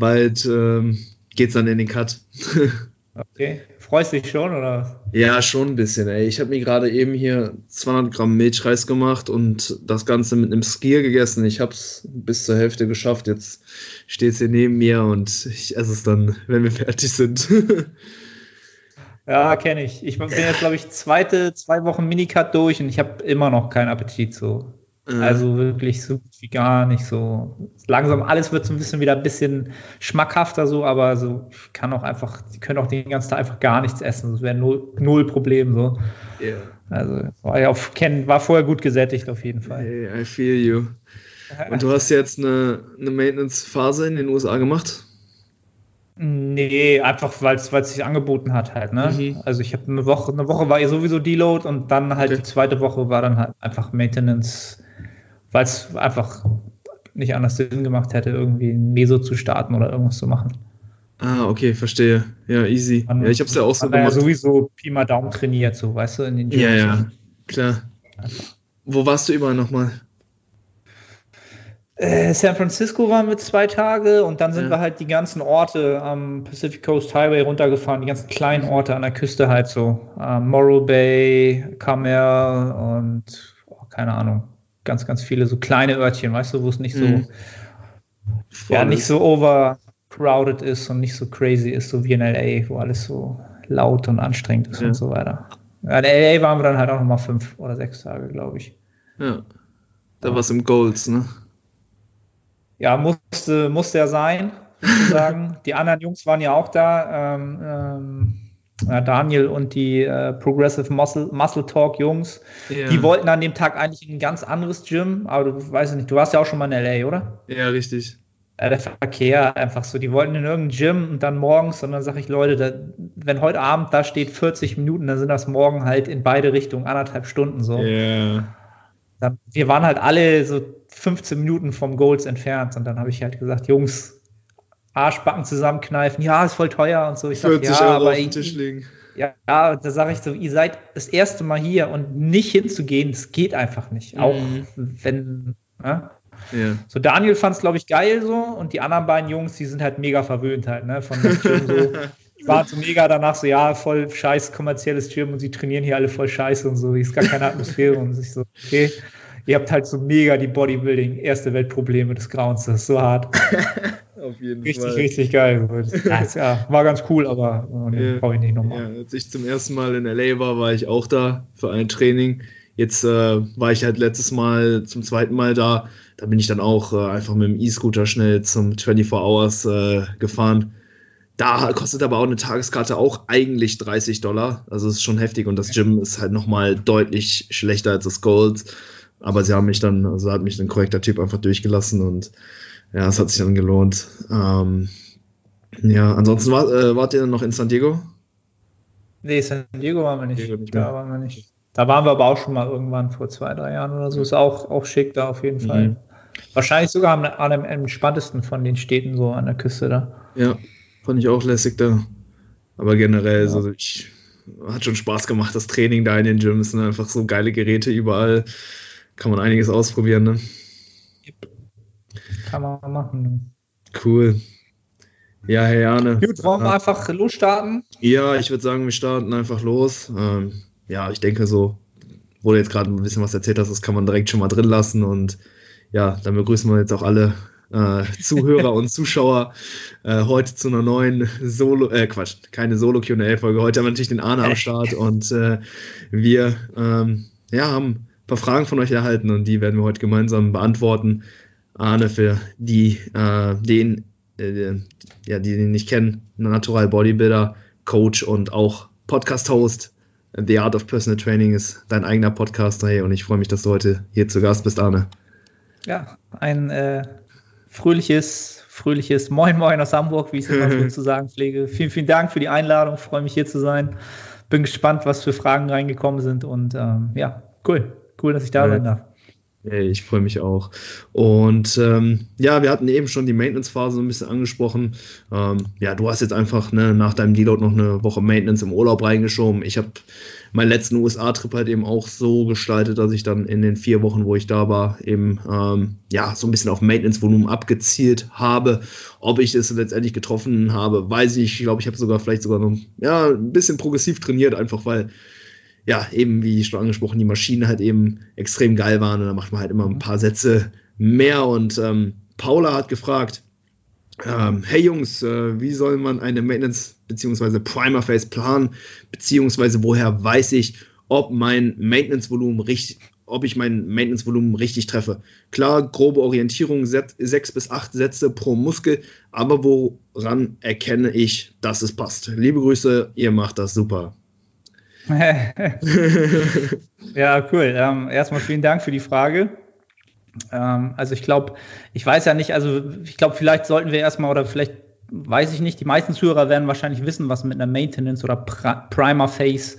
bald ähm, geht's dann in den Cut. okay. Freust dich schon, oder? Ja, schon ein bisschen, ey. Ich habe mir gerade eben hier 200 Gramm Milchreis gemacht und das Ganze mit einem Skier gegessen. Ich habe es bis zur Hälfte geschafft. Jetzt steht es hier neben mir und ich esse es dann, wenn wir fertig sind. ja, kenne ich. Ich bin jetzt, glaube ich, zweite, zwei Wochen Minicut durch und ich habe immer noch keinen Appetit so. Also wirklich so wie gar nicht so. Langsam alles wird so ein bisschen wieder ein bisschen schmackhafter so, aber so ich kann auch einfach, die können auch den ganzen Tag einfach gar nichts essen. Das wäre null, null Problem so. Yeah. Also war ja auf war vorher gut gesättigt auf jeden Fall. Hey, I feel you. Und du hast jetzt eine, eine Maintenance-Phase in den USA gemacht? Nee, einfach weil es sich angeboten hat halt, ne? Mhm. Also ich habe eine Woche, eine Woche war ja sowieso Deload und dann halt okay. die zweite Woche war dann halt einfach Maintenance weil es einfach nicht anders Sinn gemacht hätte, irgendwie ein Meso zu starten oder irgendwas zu machen. Ah, okay, verstehe. Ja, easy. Man, ja, ich hab's ja auch so gemacht. Ja sowieso Pi mal Daumen trainiert, so, weißt du, in den Gyms. Ja, ja, klar. Wo warst du überall nochmal? Äh, San Francisco waren wir zwei Tage und dann sind ja. wir halt die ganzen Orte am Pacific Coast Highway runtergefahren, die ganzen kleinen Orte an der Küste halt so. Ähm, Morro Bay, Carmel und oh, keine Ahnung, ganz, ganz viele so kleine Örtchen, weißt du, wo es nicht so, mhm. ja, nicht so overcrowded ist und nicht so crazy ist, so wie in LA, wo alles so laut und anstrengend ist ja. und so weiter. Ja, in LA waren wir dann halt auch nochmal fünf oder sechs Tage, glaube ich. Ja. Da war es im Golds, ne? Ja, musste, musste ja sein, sozusagen. Die anderen Jungs waren ja auch da. Ähm, ähm, Daniel und die äh, Progressive Muscle, Muscle Talk Jungs, ja. die wollten an dem Tag eigentlich in ein ganz anderes Gym, aber du weißt nicht, du warst ja auch schon mal in LA, oder? Ja, richtig. Äh, der Verkehr einfach so, die wollten in irgendein Gym und dann morgens und dann sage ich, Leute, da, wenn heute Abend da steht 40 Minuten, dann sind das morgen halt in beide Richtungen anderthalb Stunden so. Ja. Dann, wir waren halt alle so 15 Minuten vom Goals entfernt und dann habe ich halt gesagt, Jungs, Arschbacken zusammenkneifen, ja, ist voll teuer und so. Ich 40 sag, ja, Euro auf den Tisch legen. Ja, ja, da sage ich so, ihr seid das erste Mal hier und nicht hinzugehen, das geht einfach nicht. Mhm. Auch wenn, ja. Ja. So, Daniel fand es, glaube ich, geil so und die anderen beiden Jungs, die sind halt mega verwöhnt halt, ne? Von so. Ich war so mega danach so, ja, voll scheiß kommerzielles Gym und sie trainieren hier alle voll scheiße und so, hier ist gar keine Atmosphäre und ich so, okay ihr habt halt so mega die Bodybuilding, erste Weltprobleme des Grauens. Das ist so hart. Auf jeden richtig, Fall. Richtig, richtig geil. Das, ja, war ganz cool, aber nee, brauche ich nicht nochmal. Ja, als ich zum ersten Mal in LA war, war ich auch da für ein Training. Jetzt äh, war ich halt letztes Mal zum zweiten Mal da. Da bin ich dann auch äh, einfach mit dem E-Scooter schnell zum 24 Hours äh, gefahren. Da kostet aber auch eine Tageskarte auch eigentlich 30 Dollar. Also ist schon heftig und das Gym ist halt nochmal deutlich schlechter als das Gold. Aber sie haben mich dann, also hat mich ein korrekter Typ einfach durchgelassen und ja, es hat sich dann gelohnt. Ähm, ja, ansonsten war, äh, wart ihr dann noch in San Diego? Nee, San Diego waren wir nicht. nicht da waren wir nicht. Da waren wir aber auch schon mal irgendwann vor zwei, drei Jahren oder so. Ist auch, auch schick da auf jeden mhm. Fall. Wahrscheinlich sogar am, am, am entspanntesten von den Städten so an der Küste da. Ja, fand ich auch lässig da. Aber generell, ja. so, ich, hat schon Spaß gemacht, das Training da in den Gyms. Sind einfach so geile Geräte überall kann man einiges ausprobieren, ne? Kann man machen. Cool. Ja, Herr Jane. Gut, wollen wir einfach losstarten? Ja, ich würde sagen, wir starten einfach los. Ähm, ja, ich denke so, wo du jetzt gerade ein bisschen was erzählt hast, das kann man direkt schon mal drin lassen. Und ja, dann begrüßen wir jetzt auch alle äh, Zuhörer und Zuschauer äh, heute zu einer neuen Solo, äh, Quatsch, keine Solo-QA-Folge. Heute haben wir natürlich den Arne am Start und äh, wir ähm, ja, haben paar Fragen von euch erhalten und die werden wir heute gemeinsam beantworten. Arne, für die, äh, den, äh, ja, die den nicht kennen, Natural Bodybuilder, Coach und auch Podcast-Host. The Art of Personal Training ist dein eigener Podcast. Hey, und ich freue mich, dass du heute hier zu Gast bist, Arne. Ja, ein äh, fröhliches, fröhliches Moin Moin aus Hamburg, wie ich es immer zu sagen pflege. Vielen, vielen Dank für die Einladung. Freue mich hier zu sein. Bin gespannt, was für Fragen reingekommen sind und ähm, ja, cool. Cool, dass ich da sein darf. Ich freue mich auch. Und ähm, ja, wir hatten eben schon die Maintenance-Phase so ein bisschen angesprochen. Ähm, ja, du hast jetzt einfach ne, nach deinem Deload noch eine Woche Maintenance im Urlaub reingeschoben. Ich habe meinen letzten USA-Trip halt eben auch so gestaltet, dass ich dann in den vier Wochen, wo ich da war, eben ähm, ja so ein bisschen auf Maintenance-Volumen abgezielt habe. Ob ich es letztendlich getroffen habe, weiß ich. Ich glaube, ich habe sogar vielleicht sogar noch ja, ein bisschen progressiv trainiert, einfach weil ja, eben wie schon angesprochen, die Maschinen halt eben extrem geil waren und da macht man halt immer ein paar Sätze mehr. Und ähm, Paula hat gefragt, ähm, hey Jungs, äh, wie soll man eine Maintenance bzw. Primer Phase planen, beziehungsweise woher weiß ich, ob mein Maintenance-Volumen richtig, ob ich mein Maintenance-Volumen richtig treffe. Klar, grobe Orientierung, sechs bis acht Sätze pro Muskel, aber woran erkenne ich, dass es passt? Liebe Grüße, ihr macht das super. ja, cool. Ähm, erstmal vielen Dank für die Frage. Ähm, also ich glaube, ich weiß ja nicht, also ich glaube, vielleicht sollten wir erstmal oder vielleicht weiß ich nicht, die meisten Zuhörer werden wahrscheinlich wissen, was mit einer Maintenance oder Primer Phase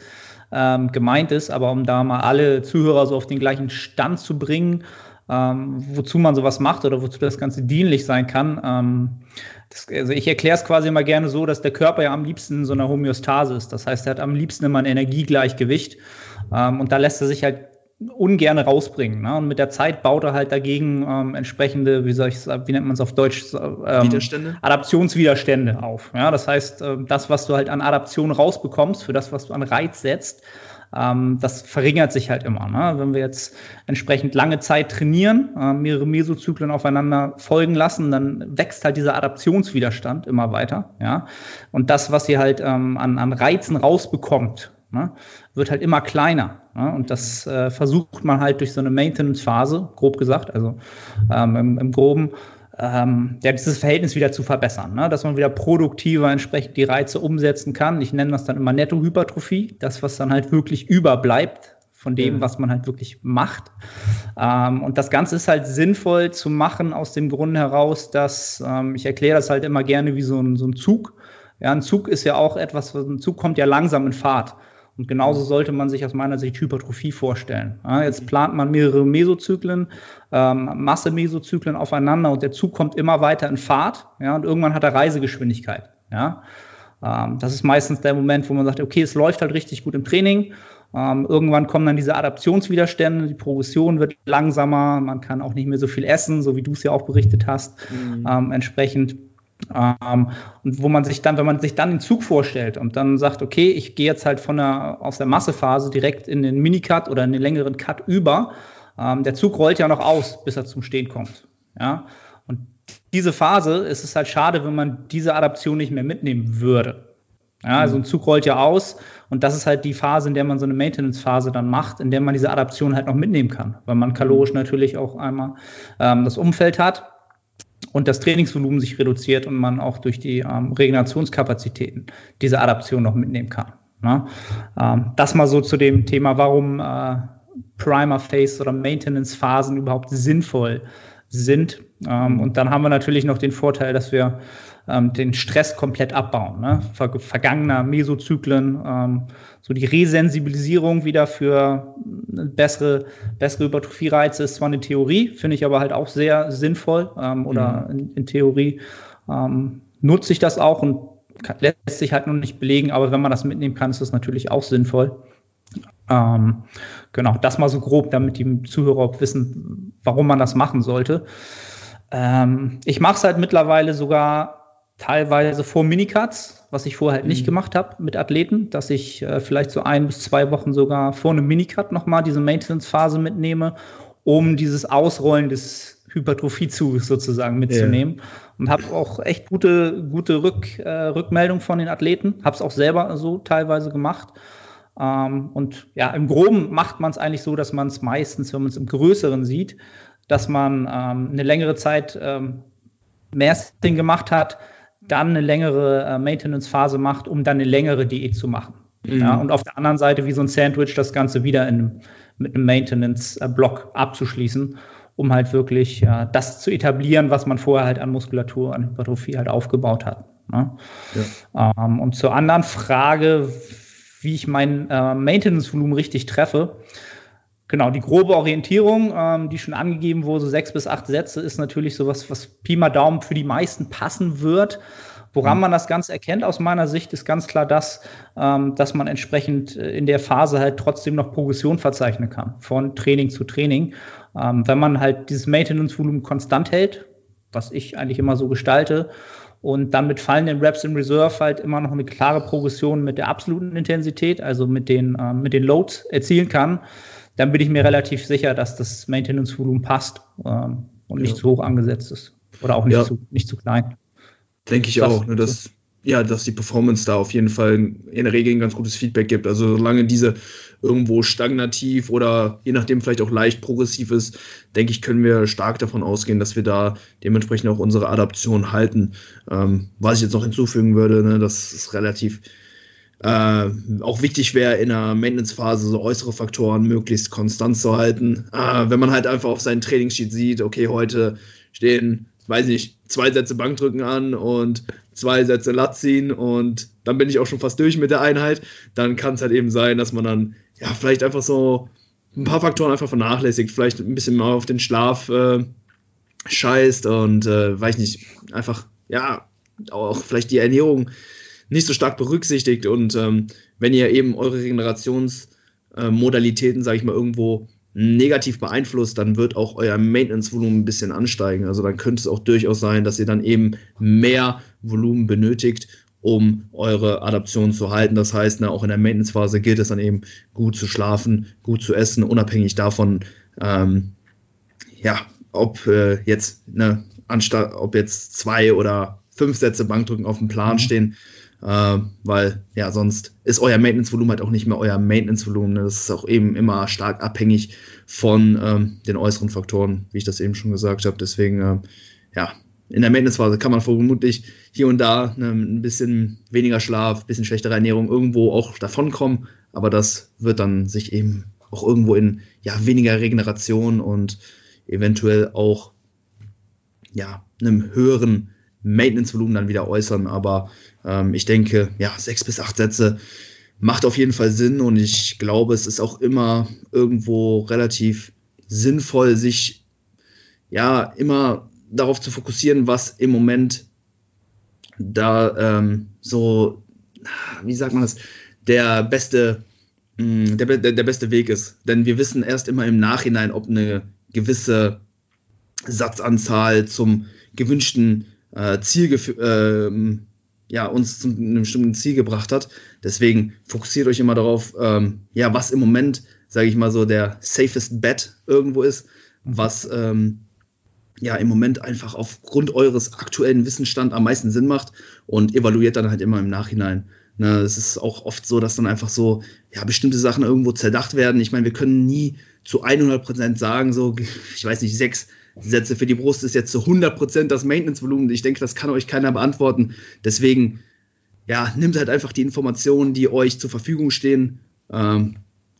ähm, gemeint ist, aber um da mal alle Zuhörer so auf den gleichen Stand zu bringen, ähm, wozu man sowas macht oder wozu das Ganze dienlich sein kann. Ähm, das, also ich erkläre es quasi immer gerne so, dass der Körper ja am liebsten in so einer Homöostase ist. Das heißt, er hat am liebsten immer ein Energiegleichgewicht. Ähm, und da lässt er sich halt ungern rausbringen. Ne? Und mit der Zeit baut er halt dagegen ähm, entsprechende, wie soll ich wie nennt man es auf Deutsch, ähm, Widerstände? Adaptionswiderstände auf. Ja? Das heißt, äh, das, was du halt an Adaption rausbekommst, für das, was du an Reiz setzt, ähm, das verringert sich halt immer. Ne? Wenn wir jetzt entsprechend lange Zeit trainieren, äh, mehrere Mesozyklen aufeinander folgen lassen, dann wächst halt dieser Adaptionswiderstand immer weiter. Ja? Und das, was ihr halt ähm, an, an Reizen rausbekommt, ne, wird halt immer kleiner. Ne? Und das äh, versucht man halt durch so eine Maintenance-Phase, grob gesagt, also ähm, im, im Groben, ähm, ja, dieses Verhältnis wieder zu verbessern, ne? dass man wieder produktiver entsprechend die Reize umsetzen kann. Ich nenne das dann immer Nettohypertrophie, das, was dann halt wirklich überbleibt von dem, mhm. was man halt wirklich macht. Ähm, und das Ganze ist halt sinnvoll zu machen aus dem Grund heraus, dass ähm, ich erkläre das halt immer gerne wie so ein, so ein Zug. Ja, ein Zug ist ja auch etwas, ein Zug kommt ja langsam in Fahrt. Und genauso sollte man sich aus meiner Sicht Hypertrophie vorstellen. Ja, jetzt plant man mehrere Mesozyklen, ähm, Masse-Mesozyklen aufeinander und der Zug kommt immer weiter in Fahrt. Ja, und irgendwann hat er Reisegeschwindigkeit. Ja, ähm, das ist meistens der Moment, wo man sagt, okay, es läuft halt richtig gut im Training. Ähm, irgendwann kommen dann diese Adaptionswiderstände, die Progression wird langsamer, man kann auch nicht mehr so viel essen, so wie du es ja auch berichtet hast. Mhm. Ähm, entsprechend ähm, und wo man sich dann, wenn man sich dann den Zug vorstellt und dann sagt, okay, ich gehe jetzt halt von der, aus der Massephase direkt in den Minicut oder in den längeren Cut über, ähm, der Zug rollt ja noch aus, bis er zum Stehen kommt. Ja? Und diese Phase ist es halt schade, wenn man diese Adaption nicht mehr mitnehmen würde. Ja, also ein Zug rollt ja aus und das ist halt die Phase, in der man so eine Maintenance-Phase dann macht, in der man diese Adaption halt noch mitnehmen kann, weil man kalorisch natürlich auch einmal ähm, das Umfeld hat und das Trainingsvolumen sich reduziert und man auch durch die ähm, Regenerationskapazitäten diese Adaption noch mitnehmen kann. Ne? Ähm, das mal so zu dem Thema, warum äh, Primer Phase oder Maintenance Phasen überhaupt sinnvoll sind. Ähm, und dann haben wir natürlich noch den Vorteil, dass wir ähm, den Stress komplett abbauen. Ne? Ver vergangener Mesozyklen, ähm, so die Resensibilisierung wieder für bessere, bessere Hypertrophie-Reize ist zwar eine Theorie, finde ich aber halt auch sehr sinnvoll ähm, oder mhm. in, in, Theorie ähm, nutze ich das auch und kann, lässt sich halt noch nicht belegen, aber wenn man das mitnehmen kann, ist das natürlich auch sinnvoll. Ähm, genau, das mal so grob, damit die Zuhörer auch wissen, warum man das machen sollte. Ähm, ich mache es halt mittlerweile sogar teilweise vor Minicuts, was ich vorher halt nicht mhm. gemacht habe mit Athleten, dass ich äh, vielleicht so ein bis zwei Wochen sogar vor einem Minicut nochmal diese Maintenance-Phase mitnehme, um dieses Ausrollen des Hypertrophiezuges sozusagen mitzunehmen. Yeah. Und habe auch echt gute, gute Rück, äh, Rückmeldung von den Athleten. Habe es auch selber so teilweise gemacht. Ähm, und ja, im Groben macht man es eigentlich so, dass man es meistens, wenn man es im Größeren sieht, dass man ähm, eine längere Zeit ähm, Masting gemacht hat, dann eine längere äh, Maintenance-Phase macht, um dann eine längere Diät zu machen. Mhm. Ja, und auf der anderen Seite wie so ein Sandwich das Ganze wieder in, mit einem Maintenance-Block abzuschließen, um halt wirklich äh, das zu etablieren, was man vorher halt an Muskulatur, an Hypertrophie halt aufgebaut hat. Ne? Ja. Ähm, und zur anderen Frage, wie ich mein äh, Maintenance-Volumen richtig treffe, Genau, die grobe Orientierung, ähm, die schon angegeben wurde, so sechs bis acht Sätze, ist natürlich sowas, was Pi mal Daumen für die meisten passen wird. Woran mhm. man das Ganze erkennt aus meiner Sicht, ist ganz klar das, ähm, dass man entsprechend äh, in der Phase halt trotzdem noch Progression verzeichnen kann, von Training zu Training. Ähm, wenn man halt dieses Maintenance-Volumen konstant hält, was ich eigentlich immer so gestalte, und dann mit fallenden Reps in Reserve halt immer noch eine klare Progression mit der absoluten Intensität, also mit den, äh, mit den Loads erzielen kann, dann bin ich mir relativ sicher, dass das Maintenance-Volumen passt ähm, und ja. nicht zu hoch angesetzt ist. Oder auch nicht, ja. zu, nicht zu klein. Denke ich das, auch, ne, dass, ja, dass die Performance da auf jeden Fall in der Regel ein ganz gutes Feedback gibt. Also solange diese irgendwo stagnativ oder je nachdem vielleicht auch leicht progressiv ist, denke ich, können wir stark davon ausgehen, dass wir da dementsprechend auch unsere Adaption halten. Ähm, was ich jetzt noch hinzufügen würde, ne, das ist relativ äh, auch wichtig wäre, in der Maintenance-Phase so äußere Faktoren möglichst konstant zu halten. Äh, wenn man halt einfach auf seinen Trainingssheet sieht, okay, heute stehen, weiß nicht, zwei Sätze Bankdrücken an und zwei Sätze Lat und dann bin ich auch schon fast durch mit der Einheit, dann kann es halt eben sein, dass man dann ja vielleicht einfach so ein paar Faktoren einfach vernachlässigt, vielleicht ein bisschen mal auf den Schlaf äh, scheißt und äh, weiß nicht, einfach ja auch vielleicht die Ernährung nicht so stark berücksichtigt. Und ähm, wenn ihr eben eure Regenerationsmodalitäten, äh, sage ich mal, irgendwo negativ beeinflusst, dann wird auch euer Maintenance-Volumen ein bisschen ansteigen. Also dann könnte es auch durchaus sein, dass ihr dann eben mehr Volumen benötigt, um eure Adaption zu halten. Das heißt, ne, auch in der Maintenance-Phase gilt es dann eben gut zu schlafen, gut zu essen, unabhängig davon, ähm, ja, ob äh, jetzt, ne, anstatt, ob jetzt zwei oder fünf Sätze Bankdrücken auf dem Plan mhm. stehen äh, weil ja, sonst ist euer Maintenance-Volumen halt auch nicht mehr euer Maintenance-Volumen. Das ist auch eben immer stark abhängig von ähm, den äußeren Faktoren, wie ich das eben schon gesagt habe. Deswegen, äh, ja, in der Maintenance-Phase kann man vermutlich hier und da ne, ein bisschen weniger Schlaf, ein bisschen schlechtere Ernährung irgendwo auch davonkommen, aber das wird dann sich eben auch irgendwo in ja, weniger Regeneration und eventuell auch ja, einem höheren Maintenance-Volumen dann wieder äußern. Aber ähm, ich denke, ja, sechs bis acht Sätze macht auf jeden Fall Sinn und ich glaube, es ist auch immer irgendwo relativ sinnvoll, sich ja immer darauf zu fokussieren, was im Moment da ähm, so, wie sagt man das, der beste, mm, der, der, der beste Weg ist. Denn wir wissen erst immer im Nachhinein, ob eine gewisse Satzanzahl zum gewünschten äh, Ziel äh, ja, uns zu einem bestimmten Ziel gebracht hat. Deswegen fokussiert euch immer darauf, ähm, ja, was im Moment, sage ich mal so, der safest bet irgendwo ist, was ähm, ja im Moment einfach aufgrund eures aktuellen Wissensstand am meisten Sinn macht und evaluiert dann halt immer im Nachhinein. Ne, es ist auch oft so, dass dann einfach so ja bestimmte Sachen irgendwo zerdacht werden. Ich meine, wir können nie zu 100% sagen, so ich weiß nicht, sechs Sätze für die Brust ist jetzt zu 100% das Maintenance-Volumen. Ich denke, das kann euch keiner beantworten. Deswegen, ja, nimmt halt einfach die Informationen, die euch zur Verfügung stehen, ähm,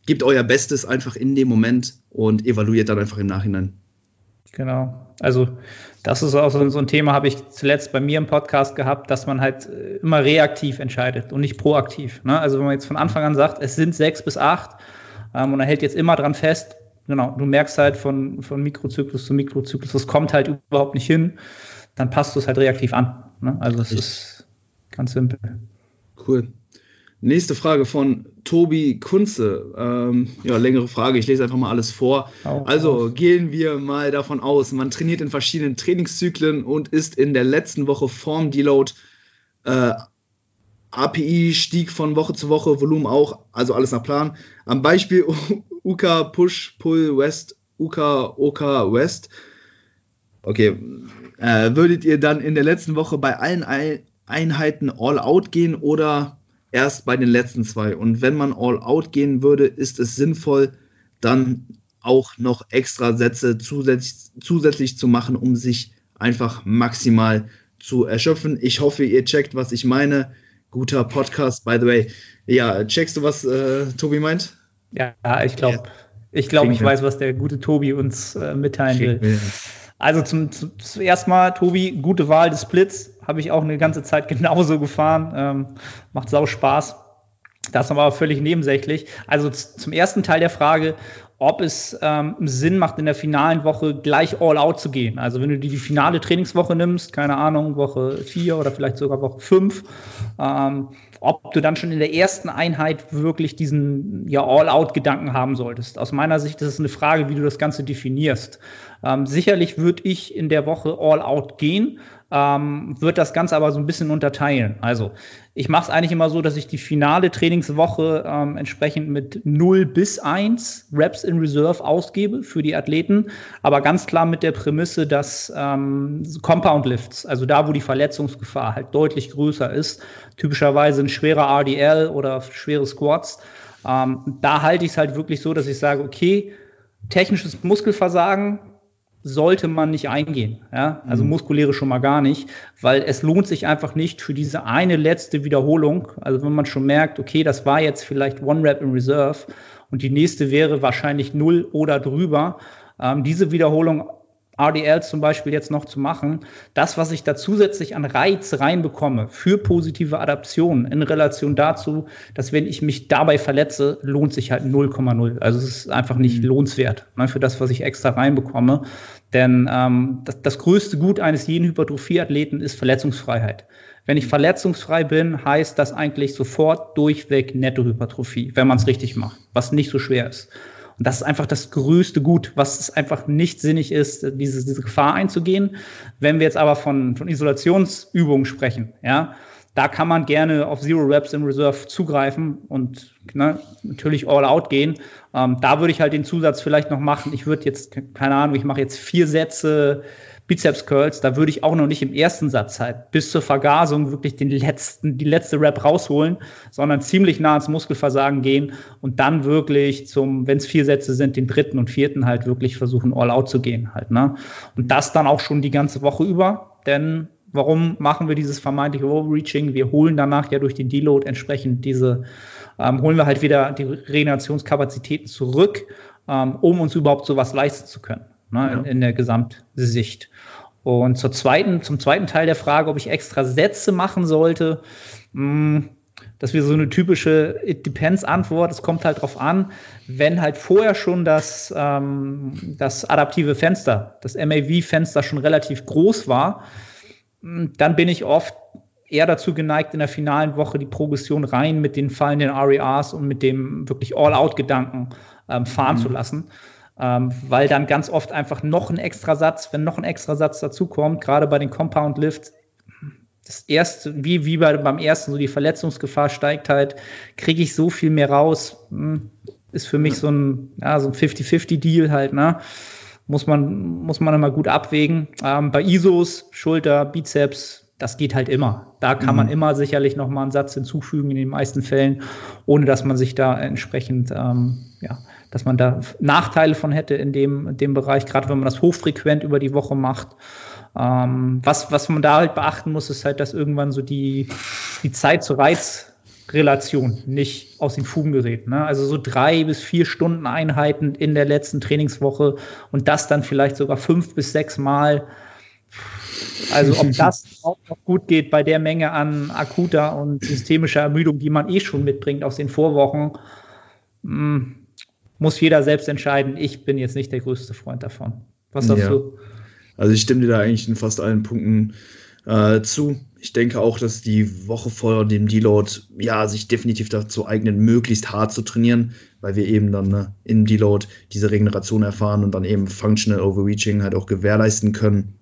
gebt euer Bestes einfach in dem Moment und evaluiert dann einfach im Nachhinein. Genau. Also das ist auch so, so ein Thema, habe ich zuletzt bei mir im Podcast gehabt, dass man halt äh, immer reaktiv entscheidet und nicht proaktiv. Ne? Also wenn man jetzt von Anfang an sagt, es sind sechs bis acht ähm, und er hält jetzt immer dran fest, genau, du merkst halt von, von Mikrozyklus zu Mikrozyklus, das kommt halt überhaupt nicht hin, dann passt du es halt reaktiv an. Ne? Also das ist ganz simpel. Cool. Nächste Frage von Tobi Kunze. Ähm, ja, längere Frage, ich lese einfach mal alles vor. Also gehen wir mal davon aus, man trainiert in verschiedenen Trainingszyklen und ist in der letzten Woche Form Deload. Äh, API stieg von Woche zu Woche, Volumen auch, also alles nach Plan. Am Beispiel UK Push Pull West, UK OK West. Okay, äh, würdet ihr dann in der letzten Woche bei allen Einheiten All Out gehen oder erst bei den letzten zwei? Und wenn man All Out gehen würde, ist es sinnvoll, dann auch noch extra Sätze zusätzlich, zusätzlich zu machen, um sich einfach maximal zu erschöpfen. Ich hoffe, ihr checkt, was ich meine. Guter Podcast, by the way. Ja, checkst du, was äh, Tobi meint? Ja, ich glaube, ich glaube, ich weiß, was der gute Tobi uns äh, mitteilen will. Also zum, zum, zuerst mal, Tobi, gute Wahl des Splits. Habe ich auch eine ganze Zeit genauso gefahren. Ähm, macht sau Spaß. Das ist aber völlig nebensächlich. Also zum ersten Teil der Frage, ob es ähm, Sinn macht, in der finalen Woche gleich all out zu gehen. Also wenn du die, die finale Trainingswoche nimmst, keine Ahnung, Woche vier oder vielleicht sogar Woche fünf, ähm, ob du dann schon in der ersten Einheit wirklich diesen ja, All-Out-Gedanken haben solltest. Aus meiner Sicht ist es eine Frage, wie du das Ganze definierst. Ähm, sicherlich würde ich in der Woche All-Out gehen, ähm, wird das Ganze aber so ein bisschen unterteilen. Also ich mache es eigentlich immer so, dass ich die finale Trainingswoche ähm, entsprechend mit 0 bis 1 Reps in Reserve ausgebe für die Athleten, aber ganz klar mit der Prämisse, dass ähm, Compound Lifts, also da, wo die Verletzungsgefahr halt deutlich größer ist, typischerweise ein schwerer RDL oder schwere Squats, ähm, da halte ich es halt wirklich so, dass ich sage, okay, technisches Muskelversagen, sollte man nicht eingehen. Ja? Also mhm. muskuläre schon mal gar nicht, weil es lohnt sich einfach nicht für diese eine letzte Wiederholung. Also wenn man schon merkt, okay, das war jetzt vielleicht One Rep in Reserve und die nächste wäre wahrscheinlich null oder drüber, ähm, diese Wiederholung RDLs zum Beispiel jetzt noch zu machen, das, was ich da zusätzlich an Reiz reinbekomme für positive Adaptionen in Relation dazu, dass wenn ich mich dabei verletze, lohnt sich halt 0,0. Also es ist einfach nicht mhm. lohnenswert ne, für das, was ich extra reinbekomme. Denn ähm, das, das größte Gut eines jeden Hypertrophieathleten ist Verletzungsfreiheit. Wenn ich verletzungsfrei bin, heißt das eigentlich sofort durchweg Nettohypertrophie, wenn man es richtig macht, was nicht so schwer ist. Und das ist einfach das größte Gut, was es einfach nicht sinnig ist, diese, diese Gefahr einzugehen. Wenn wir jetzt aber von, von Isolationsübungen sprechen, ja, da kann man gerne auf Zero Reps im Reserve zugreifen und ne, natürlich all out gehen. Ähm, da würde ich halt den Zusatz vielleicht noch machen. Ich würde jetzt, keine Ahnung, ich mache jetzt vier Sätze Bizeps Curls, da würde ich auch noch nicht im ersten Satz halt bis zur Vergasung wirklich den letzten, die letzte Rap rausholen, sondern ziemlich nah ans Muskelversagen gehen und dann wirklich zum, wenn es vier Sätze sind, den dritten und vierten halt wirklich versuchen, all out zu gehen halt, ne? Und das dann auch schon die ganze Woche über, denn warum machen wir dieses vermeintliche Overreaching? Wir holen danach ja durch den Deload entsprechend diese, ähm, holen wir halt wieder die Regenerationskapazitäten zurück, ähm, um uns überhaupt sowas leisten zu können ne, ja. in, in, der Gesamtsicht. Und zur zweiten, zum zweiten Teil der Frage, ob ich extra Sätze machen sollte, mh, hm, das wäre so eine typische It Depends-Antwort. Es kommt halt drauf an, wenn halt vorher schon das, ähm, das adaptive Fenster, das MAV-Fenster schon relativ groß war, hm, dann bin ich oft eher dazu geneigt, in der finalen Woche die Progression rein mit den fallenden RERs und mit dem wirklich All-Out-Gedanken ähm, fahren mhm. zu lassen ähm, weil dann ganz oft einfach noch ein extra Satz, wenn noch ein extra Satz dazukommt, gerade bei den Compound Lifts, das erste, wie, wie bei, beim ersten, so die Verletzungsgefahr steigt halt, kriege ich so viel mehr raus, hm, ist für mich so ein, ja, so ein 50-50-Deal halt, ne? Muss man, muss man immer gut abwägen. Ähm, bei ISOs, Schulter, Bizeps, das geht halt immer. Da kann mhm. man immer sicherlich noch mal einen Satz hinzufügen in den meisten Fällen, ohne dass man sich da entsprechend ähm, ja, dass man da Nachteile von hätte in dem, in dem Bereich, gerade wenn man das hochfrequent über die Woche macht. Ähm, was, was man da halt beachten muss, ist halt, dass irgendwann so die, die Zeit zur Reizrelation nicht aus den Fugen gerät. Ne? Also so drei bis vier Stunden Einheiten in der letzten Trainingswoche und das dann vielleicht sogar fünf bis sechs Mal. Also ob das auch noch gut geht bei der Menge an akuter und systemischer Ermüdung, die man eh schon mitbringt aus den Vorwochen, mh, hm, muss jeder selbst entscheiden. Ich bin jetzt nicht der größte Freund davon. Was sagst ja. du? Also ich stimme dir da eigentlich in fast allen Punkten äh, zu. Ich denke auch, dass die Woche vor dem Deload ja sich definitiv dazu eignet, möglichst hart zu trainieren, weil wir eben dann ne, im Deload diese Regeneration erfahren und dann eben Functional Overreaching halt auch gewährleisten können.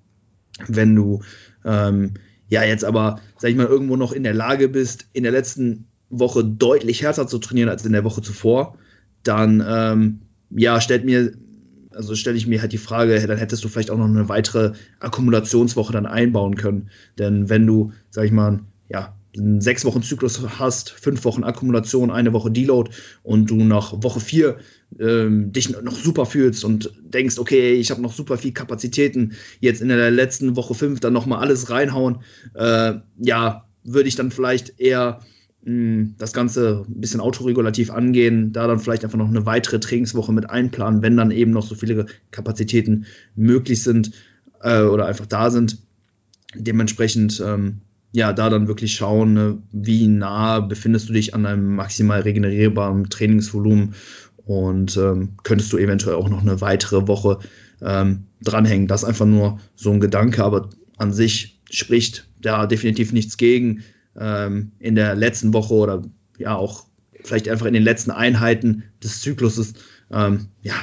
Wenn du ähm, ja jetzt aber, sag ich mal, irgendwo noch in der Lage bist, in der letzten Woche deutlich härter zu trainieren als in der Woche zuvor, dann ähm, ja, stellt mir, also stelle ich mir halt die Frage, dann hättest du vielleicht auch noch eine weitere Akkumulationswoche dann einbauen können. Denn wenn du, sag ich mal, ja, einen sechs Wochen Zyklus hast, fünf Wochen Akkumulation, eine Woche Deload und du nach Woche vier ähm, dich noch super fühlst und denkst, okay, ich habe noch super viel Kapazitäten, jetzt in der letzten Woche fünf dann nochmal alles reinhauen, äh, ja, würde ich dann vielleicht eher das Ganze ein bisschen autoregulativ angehen, da dann vielleicht einfach noch eine weitere Trainingswoche mit einplanen, wenn dann eben noch so viele Kapazitäten möglich sind äh, oder einfach da sind. Dementsprechend, ähm, ja, da dann wirklich schauen, ne, wie nah befindest du dich an einem maximal regenerierbaren Trainingsvolumen und ähm, könntest du eventuell auch noch eine weitere Woche ähm, dranhängen. Das ist einfach nur so ein Gedanke, aber an sich spricht da definitiv nichts gegen, ähm, in der letzten Woche oder ja auch vielleicht einfach in den letzten Einheiten des Zykluses ähm, ja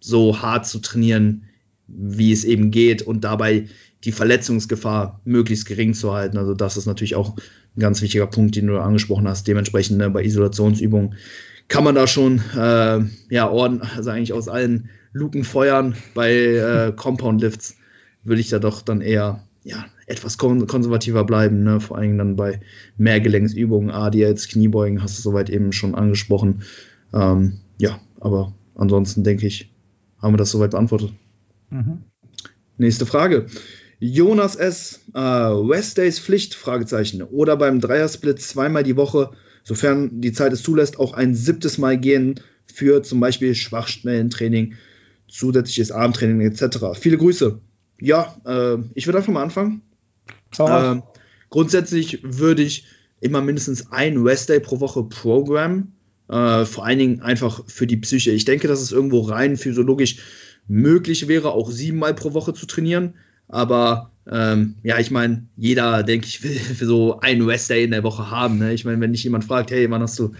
so hart zu trainieren, wie es eben geht und dabei die Verletzungsgefahr möglichst gering zu halten. Also das ist natürlich auch ein ganz wichtiger Punkt, den du angesprochen hast. Dementsprechend ne, bei Isolationsübungen kann man da schon äh, ja Orden, also eigentlich aus allen Luken feuern. Bei äh, Compound Lifts würde ich da doch dann eher ja, etwas kon konservativer bleiben, ne? vor allem dann bei Mehrgelenksübungen, ADLs, Kniebeugen, hast du soweit eben schon angesprochen. Ähm, ja, aber ansonsten denke ich, haben wir das soweit beantwortet. Mhm. Nächste Frage. Jonas S. Äh, Westdays Pflicht? Fragezeichen. Oder beim Dreiersplit zweimal die Woche, sofern die Zeit es zulässt, auch ein siebtes Mal gehen für zum Beispiel Schwachstellentraining, zusätzliches Armtraining etc. Viele Grüße. Ja, äh, ich würde einfach mal anfangen. Äh, grundsätzlich würde ich immer mindestens ein Westday pro Woche programmen. Äh, vor allen Dingen einfach für die Psyche. Ich denke, dass es irgendwo rein physiologisch möglich wäre, auch siebenmal pro Woche zu trainieren. Aber ähm, ja, ich meine, jeder, denke ich, will für so ein Westday in der Woche haben. Ne? Ich meine, wenn dich jemand fragt, hey, wann hast du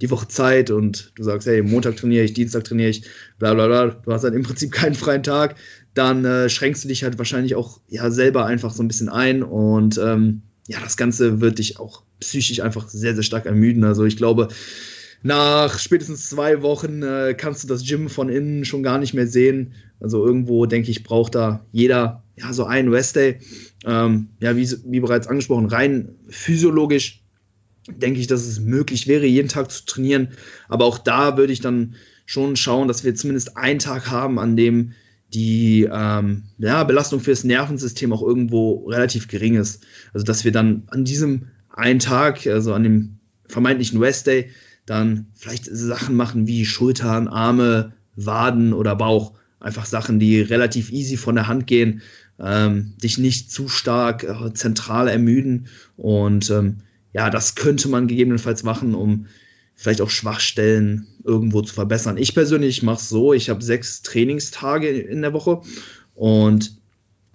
die Woche Zeit und du sagst, hey, Montag trainiere ich, Dienstag trainiere ich, bla bla bla, du hast dann im Prinzip keinen freien Tag, dann äh, schränkst du dich halt wahrscheinlich auch ja selber einfach so ein bisschen ein und ähm, ja, das Ganze wird dich auch psychisch einfach sehr, sehr stark ermüden. Also ich glaube, nach spätestens zwei Wochen äh, kannst du das Gym von innen schon gar nicht mehr sehen. Also irgendwo, denke ich, braucht da jeder ja so einen Restday. Ähm, ja, wie, wie bereits angesprochen, rein physiologisch denke ich, dass es möglich wäre, jeden Tag zu trainieren. Aber auch da würde ich dann schon schauen, dass wir zumindest einen Tag haben, an dem die ähm, ja, Belastung fürs Nervensystem auch irgendwo relativ gering ist. Also dass wir dann an diesem einen Tag, also an dem vermeintlichen Rest Day, dann vielleicht Sachen machen wie Schultern, Arme, Waden oder Bauch. Einfach Sachen, die relativ easy von der Hand gehen, ähm, dich nicht zu stark äh, zentral ermüden. Und ähm, ja, das könnte man gegebenenfalls machen, um vielleicht auch Schwachstellen irgendwo zu verbessern. Ich persönlich mache es so, ich habe sechs Trainingstage in der Woche und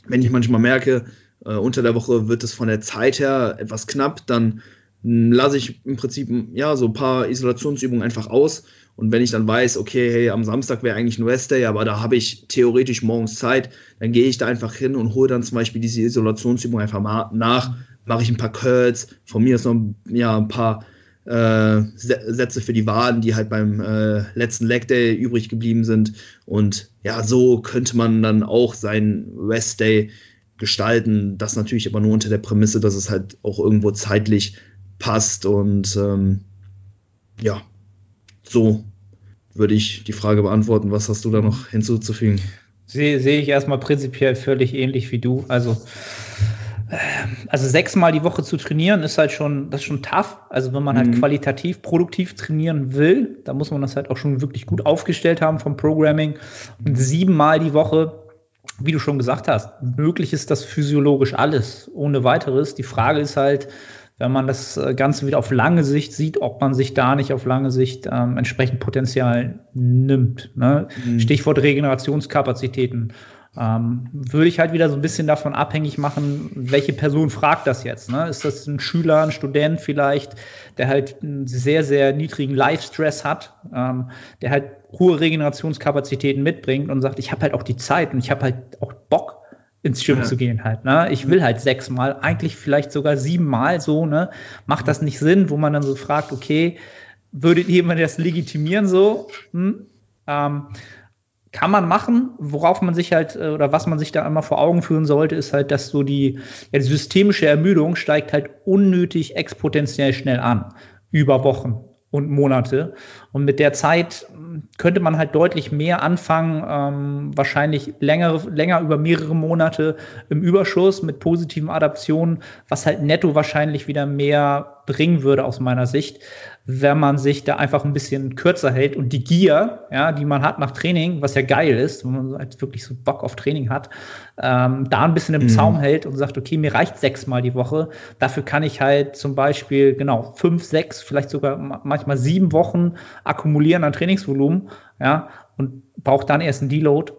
wenn ich manchmal merke, äh, unter der Woche wird es von der Zeit her etwas knapp, dann hm, lasse ich im Prinzip ja so ein paar Isolationsübungen einfach aus. Und wenn ich dann weiß, okay, hey, am Samstag wäre eigentlich ein Restday, aber da habe ich theoretisch morgens Zeit, dann gehe ich da einfach hin und hole dann zum Beispiel diese Isolationsübung einfach mal nach, mache ich ein paar Curls, von mir ist noch ja, ein paar äh, Sätze für die Waden, die halt beim äh, letzten Leg Day übrig geblieben sind. Und ja, so könnte man dann auch seinen Rest Day gestalten. Das natürlich aber nur unter der Prämisse, dass es halt auch irgendwo zeitlich passt. Und ähm, ja, so würde ich die Frage beantworten. Was hast du da noch hinzuzufügen? Sehe seh ich erstmal prinzipiell völlig ähnlich wie du. Also also sechsmal die Woche zu trainieren ist halt schon, das ist schon tough. Also wenn man halt mhm. qualitativ, produktiv trainieren will, da muss man das halt auch schon wirklich gut aufgestellt haben vom Programming. Und siebenmal die Woche, wie du schon gesagt hast, möglich ist das physiologisch alles, ohne weiteres. Die Frage ist halt, wenn man das Ganze wieder auf lange Sicht sieht, ob man sich da nicht auf lange Sicht ähm, entsprechend Potenzial nimmt. Ne? Mhm. Stichwort Regenerationskapazitäten ähm, würde ich halt wieder so ein bisschen davon abhängig machen, welche Person fragt das jetzt. Ne? Ist das ein Schüler, ein Student vielleicht, der halt einen sehr, sehr niedrigen Life-Stress hat, ähm, der halt hohe Regenerationskapazitäten mitbringt und sagt, ich habe halt auch die Zeit und ich habe halt auch Bock, ins Gym ja. zu gehen halt. Ne? Ich will halt sechsmal, eigentlich vielleicht sogar siebenmal so, ne? Macht das nicht Sinn, wo man dann so fragt, okay, würdet ihr das legitimieren so? Hm? Ähm, kann man machen, worauf man sich halt äh, oder was man sich da immer vor Augen führen sollte, ist halt, dass so die, ja, die systemische Ermüdung steigt halt unnötig exponentiell schnell an. Über Wochen und Monate. Und mit der Zeit hm, könnte man halt deutlich mehr anfangen, ähm, wahrscheinlich länger, länger über mehrere Monate im Überschuss mit positiven Adaptionen, was halt netto wahrscheinlich wieder mehr bringen würde aus meiner Sicht wenn man sich da einfach ein bisschen kürzer hält und die Gier, ja, die man hat nach Training, was ja geil ist, wenn man halt wirklich so Bock auf Training hat, ähm, da ein bisschen im mhm. Zaum hält und sagt, okay, mir reicht sechsmal die Woche. Dafür kann ich halt zum Beispiel, genau, fünf, sechs, vielleicht sogar manchmal sieben Wochen akkumulieren an Trainingsvolumen, ja, und brauche dann erst einen Deload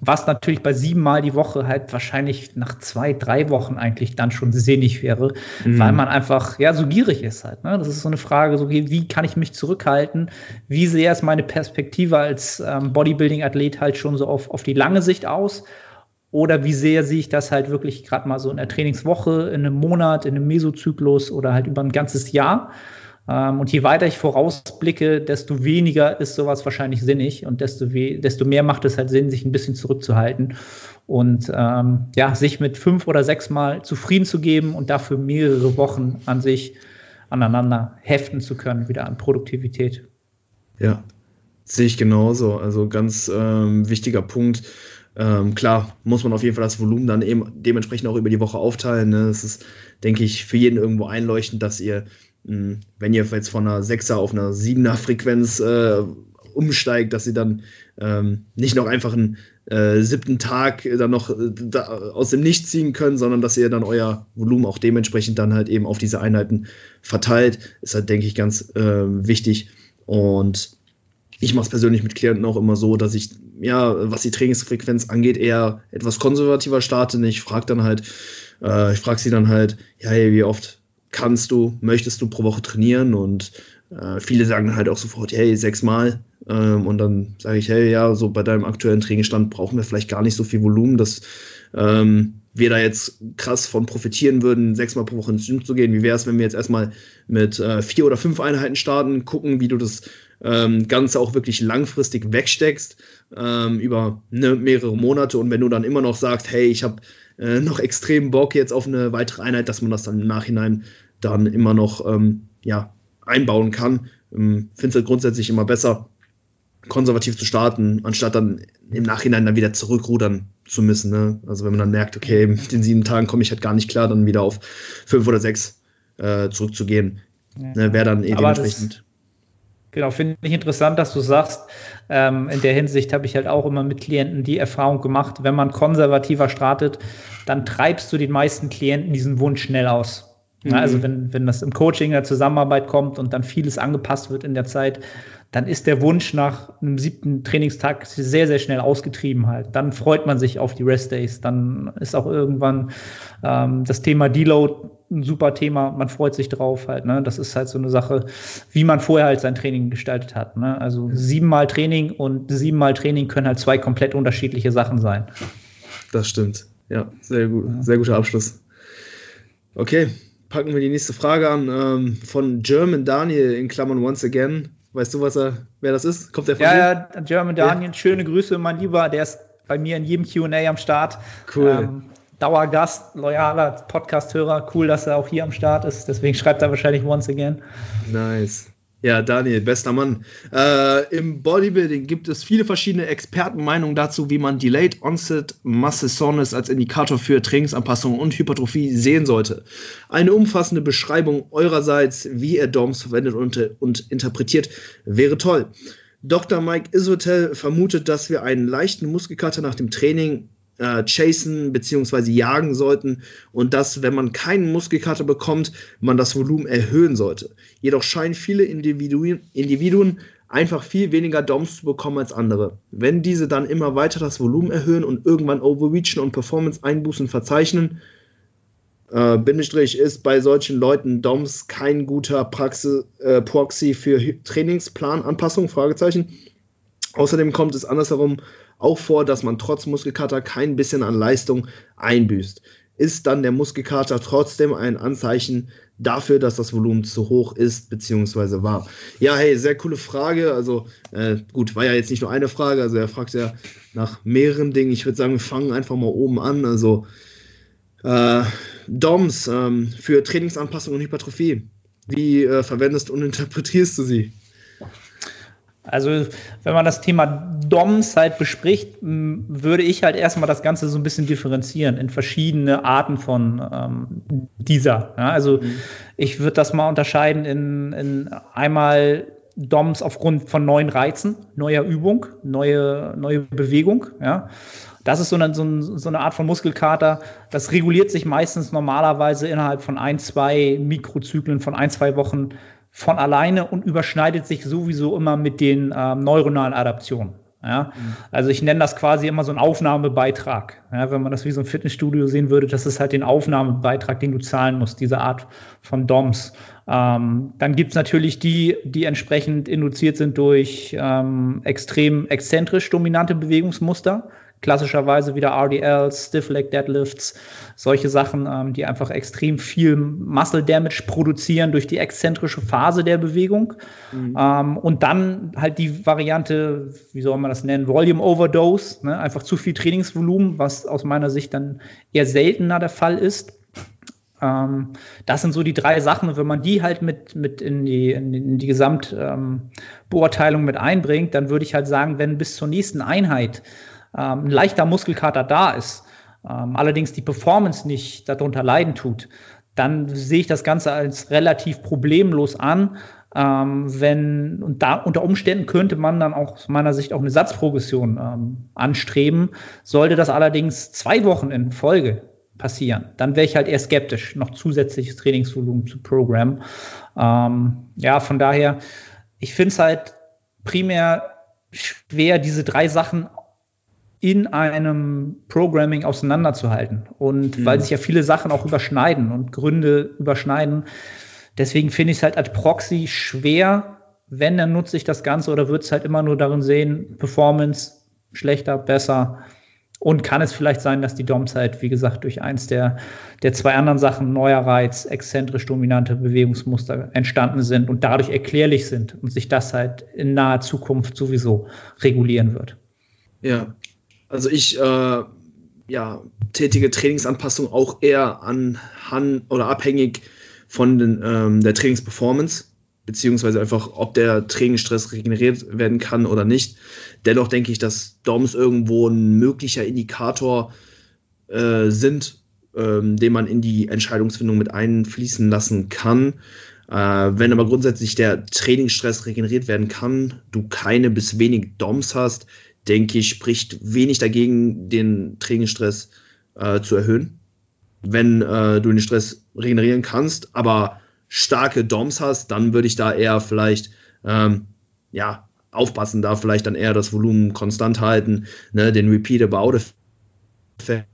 was natürlich bei siebenmal die Woche halt wahrscheinlich nach zwei, drei Wochen eigentlich dann schon sinnig wäre, mhm. weil man einfach ja so gierig ist halt. Ne? Das ist so eine Frage, so wie kann ich mich zurückhalten? Wie sehr ist meine Perspektive als ähm, Bodybuilding-Athlet halt schon so auf, auf die lange Sicht aus? Oder wie sehr sehe ich das halt wirklich gerade mal so in der Trainingswoche, in einem Monat, in einem Mesozyklus oder halt über ein ganzes Jahr? Ähm, und je weiter ich vorausblicke, desto weniger ist sowas wahrscheinlich sinnig und desto, desto mehr macht es halt Sinn, sich ein bisschen zurückzuhalten und ähm, ja, sich mit fünf oder sechs Mal zufrieden zu geben und dafür mehrere Wochen an sich aneinander heften zu können, wieder an Produktivität. Ja, sehe ich genauso. Also ganz ähm, wichtiger Punkt. Ähm, klar, muss man auf jeden Fall das Volumen dann eben dementsprechend auch über die Woche aufteilen. Ne? Das ist, denke ich, für jeden irgendwo einleuchtend, dass ihr wenn ihr jetzt von einer 6er auf einer 7er Frequenz äh, umsteigt, dass ihr dann ähm, nicht noch einfach einen äh, siebten Tag dann noch äh, da aus dem Nichts ziehen könnt, sondern dass ihr dann euer Volumen auch dementsprechend dann halt eben auf diese Einheiten verteilt, ist halt, denke ich, ganz äh, wichtig. Und ich mache es persönlich mit Klienten auch immer so, dass ich, ja, was die Trainingsfrequenz angeht, eher etwas konservativer starte. Ich frage dann halt, äh, ich frage sie dann halt, ja, hey, wie oft kannst du, möchtest du pro Woche trainieren und äh, viele sagen halt auch sofort, hey, sechsmal. Ähm, und dann sage ich, hey, ja, so bei deinem aktuellen Trainingsstand brauchen wir vielleicht gar nicht so viel Volumen, dass ähm, wir da jetzt krass von profitieren würden, sechsmal pro Woche ins Gym zu gehen. Wie wäre es, wenn wir jetzt erstmal mit äh, vier oder fünf Einheiten starten, gucken, wie du das ähm, Ganze auch wirklich langfristig wegsteckst, ähm, über ne, mehrere Monate. Und wenn du dann immer noch sagst, hey, ich habe äh, noch extrem Bock jetzt auf eine weitere Einheit, dass man das dann im Nachhinein dann immer noch ähm, ja, einbauen kann. Ähm, Finde es halt grundsätzlich immer besser, konservativ zu starten, anstatt dann im Nachhinein dann wieder zurückrudern zu müssen. Ne? Also wenn man dann merkt, okay, mit den sieben Tagen komme ich halt gar nicht klar, dann wieder auf fünf oder sechs äh, zurückzugehen. Ja. Ne, Wäre dann eh dementsprechend. Genau, finde ich interessant, dass du sagst, ähm, in der Hinsicht habe ich halt auch immer mit Klienten die Erfahrung gemacht, wenn man konservativer startet, dann treibst du den meisten Klienten diesen Wunsch schnell aus. Also mhm. Also wenn, wenn das im Coaching, in der Zusammenarbeit kommt und dann vieles angepasst wird in der Zeit, dann ist der Wunsch nach einem siebten Trainingstag sehr, sehr schnell ausgetrieben halt. Dann freut man sich auf die Rest Days. Dann ist auch irgendwann ähm, das Thema Deload ein super Thema. Man freut sich drauf halt. Ne? Das ist halt so eine Sache, wie man vorher halt sein Training gestaltet hat. Ne? Also siebenmal Training und siebenmal Training können halt zwei komplett unterschiedliche Sachen sein. Das stimmt. Ja, sehr gut. Sehr guter Abschluss. Okay, packen wir die nächste Frage an ähm, von German Daniel in Klammern once again. Weißt du, was er, wer das ist? Kommt der von ja, dir? Ja, German Daniel, ja. schöne Grüße, mein Lieber. Der ist bei mir in jedem QA am Start. Cool. Ähm, Dauergast, loyaler Podcast-Hörer. Cool, dass er auch hier am Start ist. Deswegen schreibt er wahrscheinlich once again. Nice. Ja, Daniel, bester Mann. Äh, Im Bodybuilding gibt es viele verschiedene Expertenmeinungen dazu, wie man Delayed Onset Muscle Soreness als Indikator für Trainingsanpassung und Hypertrophie sehen sollte. Eine umfassende Beschreibung eurerseits, wie ihr DOMS verwendet und, und interpretiert, wäre toll. Dr. Mike Isotel vermutet, dass wir einen leichten Muskelkater nach dem Training äh, chasen bzw. jagen sollten und dass, wenn man keinen Muskelkater bekommt, man das Volumen erhöhen sollte. Jedoch scheinen viele Individuen, Individuen einfach viel weniger DOMs zu bekommen als andere. Wenn diese dann immer weiter das Volumen erhöhen und irgendwann Overreachen und Performance-Einbußen verzeichnen, äh, Bindestrich ist bei solchen Leuten DOMs kein guter Praxis, äh, Proxy für Trainingsplananpassung? Fragezeichen. Außerdem kommt es andersherum auch vor, dass man trotz Muskelkater kein bisschen an Leistung einbüßt. Ist dann der Muskelkater trotzdem ein Anzeichen dafür, dass das Volumen zu hoch ist bzw. war? Ja, hey, sehr coole Frage. Also äh, gut, war ja jetzt nicht nur eine Frage. Also er fragt ja nach mehreren Dingen. Ich würde sagen, wir fangen einfach mal oben an. Also äh, DOMS ähm, für Trainingsanpassung und Hypertrophie. Wie äh, verwendest und interpretierst du sie? Also, wenn man das Thema DOMs halt bespricht, würde ich halt erstmal das Ganze so ein bisschen differenzieren in verschiedene Arten von ähm, dieser. Ja, also, mhm. ich würde das mal unterscheiden in, in einmal DOMs aufgrund von neuen Reizen, neuer Übung, neue, neue Bewegung. Ja. Das ist so eine, so, so eine Art von Muskelkater. Das reguliert sich meistens normalerweise innerhalb von ein, zwei Mikrozyklen, von ein, zwei Wochen von alleine und überschneidet sich sowieso immer mit den ähm, neuronalen Adaptionen. Ja? Mhm. Also ich nenne das quasi immer so einen Aufnahmebeitrag. Ja, wenn man das wie so ein Fitnessstudio sehen würde, das ist halt den Aufnahmebeitrag, den du zahlen musst, diese Art von DOMs. Ähm, dann gibt's natürlich die, die entsprechend induziert sind durch ähm, extrem exzentrisch dominante Bewegungsmuster klassischerweise wieder RDLs, Stiff Leg Deadlifts, solche Sachen, ähm, die einfach extrem viel Muscle Damage produzieren durch die exzentrische Phase der Bewegung. Mhm. Ähm, und dann halt die Variante, wie soll man das nennen, Volume Overdose, ne? einfach zu viel Trainingsvolumen, was aus meiner Sicht dann eher seltener der Fall ist. Ähm, das sind so die drei Sachen. Und wenn man die halt mit, mit in die, in die Gesamtbeurteilung mit einbringt, dann würde ich halt sagen, wenn bis zur nächsten Einheit ähm, ein leichter Muskelkater da ist, ähm, allerdings die Performance nicht darunter leiden tut, dann sehe ich das Ganze als relativ problemlos an. Ähm, wenn, und da unter Umständen könnte man dann auch aus meiner Sicht auch eine Satzprogression ähm, anstreben. Sollte das allerdings zwei Wochen in Folge passieren, dann wäre ich halt eher skeptisch, noch zusätzliches Trainingsvolumen zu programmen. Ähm, ja, von daher, ich finde es halt primär schwer, diese drei Sachen in einem Programming auseinanderzuhalten. Und mhm. weil sich ja viele Sachen auch überschneiden und Gründe überschneiden. Deswegen finde ich es halt als Proxy schwer, wenn, dann nutze ich das Ganze oder würde es halt immer nur darin sehen, Performance schlechter, besser. Und kann es vielleicht sein, dass die DOMs halt, wie gesagt, durch eins der, der zwei anderen Sachen, neuer Reiz, exzentrisch dominante Bewegungsmuster entstanden sind und dadurch erklärlich sind und sich das halt in naher Zukunft sowieso regulieren wird. Ja, also ich äh, ja, tätige Trainingsanpassung auch eher anhand oder abhängig von den, ähm, der Trainingsperformance, beziehungsweise einfach, ob der Trainingsstress regeneriert werden kann oder nicht. Dennoch denke ich, dass DOMs irgendwo ein möglicher Indikator äh, sind, ähm, den man in die Entscheidungsfindung mit einfließen lassen kann. Äh, wenn aber grundsätzlich der Trainingsstress regeneriert werden kann, du keine bis wenig DOMs hast, denke ich, spricht wenig dagegen, den Trainingsstress äh, zu erhöhen. Wenn äh, du den Stress regenerieren kannst, aber starke DOMs hast, dann würde ich da eher vielleicht ähm, ja, aufpassen, da vielleicht dann eher das Volumen konstant halten, ne, den Repeat about Effect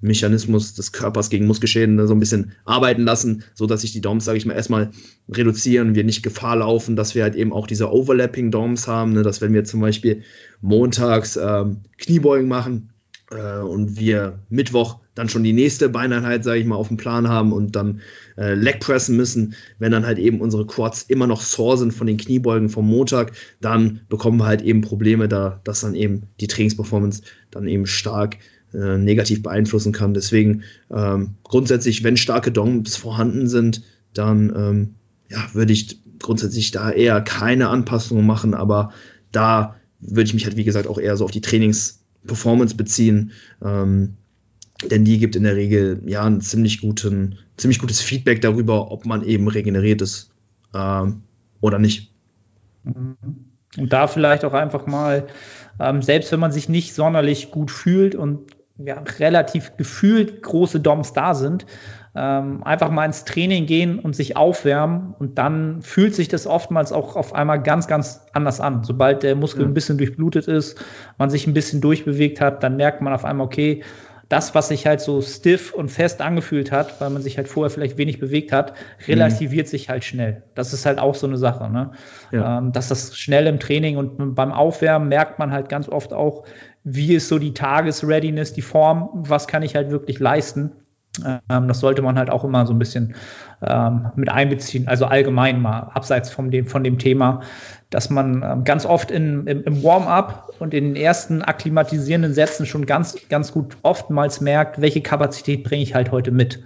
Mechanismus des Körpers gegen Muskelschäden so ein bisschen arbeiten lassen, so dass sich die DOMs, sage ich mal, erstmal reduzieren, wir nicht Gefahr laufen, dass wir halt eben auch diese Overlapping DOMs haben, ne, dass wenn wir zum Beispiel montags ähm, Kniebeugen machen äh, und wir Mittwoch dann schon die nächste Beineinheit, sage ich mal, auf dem Plan haben und dann äh, Leg pressen müssen, wenn dann halt eben unsere Quads immer noch sore sind von den Kniebeugen vom Montag, dann bekommen wir halt eben Probleme da, dass dann eben die Trainingsperformance dann eben stark äh, negativ beeinflussen kann. Deswegen ähm, grundsätzlich, wenn starke DOMs vorhanden sind, dann ähm, ja, würde ich grundsätzlich da eher keine Anpassungen machen, aber da würde ich mich halt, wie gesagt, auch eher so auf die Trainingsperformance beziehen. Ähm, denn die gibt in der Regel ja ein ziemlich, guten, ziemlich gutes Feedback darüber, ob man eben regeneriert ist ähm, oder nicht. Und da vielleicht auch einfach mal, ähm, selbst wenn man sich nicht sonderlich gut fühlt und ja, relativ gefühlt große DOMs da sind, ähm, einfach mal ins Training gehen und sich aufwärmen und dann fühlt sich das oftmals auch auf einmal ganz, ganz anders an. Sobald der Muskel ein bisschen durchblutet ist, man sich ein bisschen durchbewegt hat, dann merkt man auf einmal, okay, das, was sich halt so stiff und fest angefühlt hat, weil man sich halt vorher vielleicht wenig bewegt hat, relativiert mhm. sich halt schnell. Das ist halt auch so eine Sache, ne? Ja. Ähm, dass das schnell im Training und beim Aufwärmen merkt man halt ganz oft auch, wie ist so die Tagesreadiness, die Form, was kann ich halt wirklich leisten. Ähm, das sollte man halt auch immer so ein bisschen ähm, mit einbeziehen, also allgemein mal, abseits von dem, von dem Thema, dass man ähm, ganz oft in, im, im Warm-up und in den ersten akklimatisierenden Sätzen schon ganz, ganz gut oftmals merkt, welche Kapazität bringe ich halt heute mit.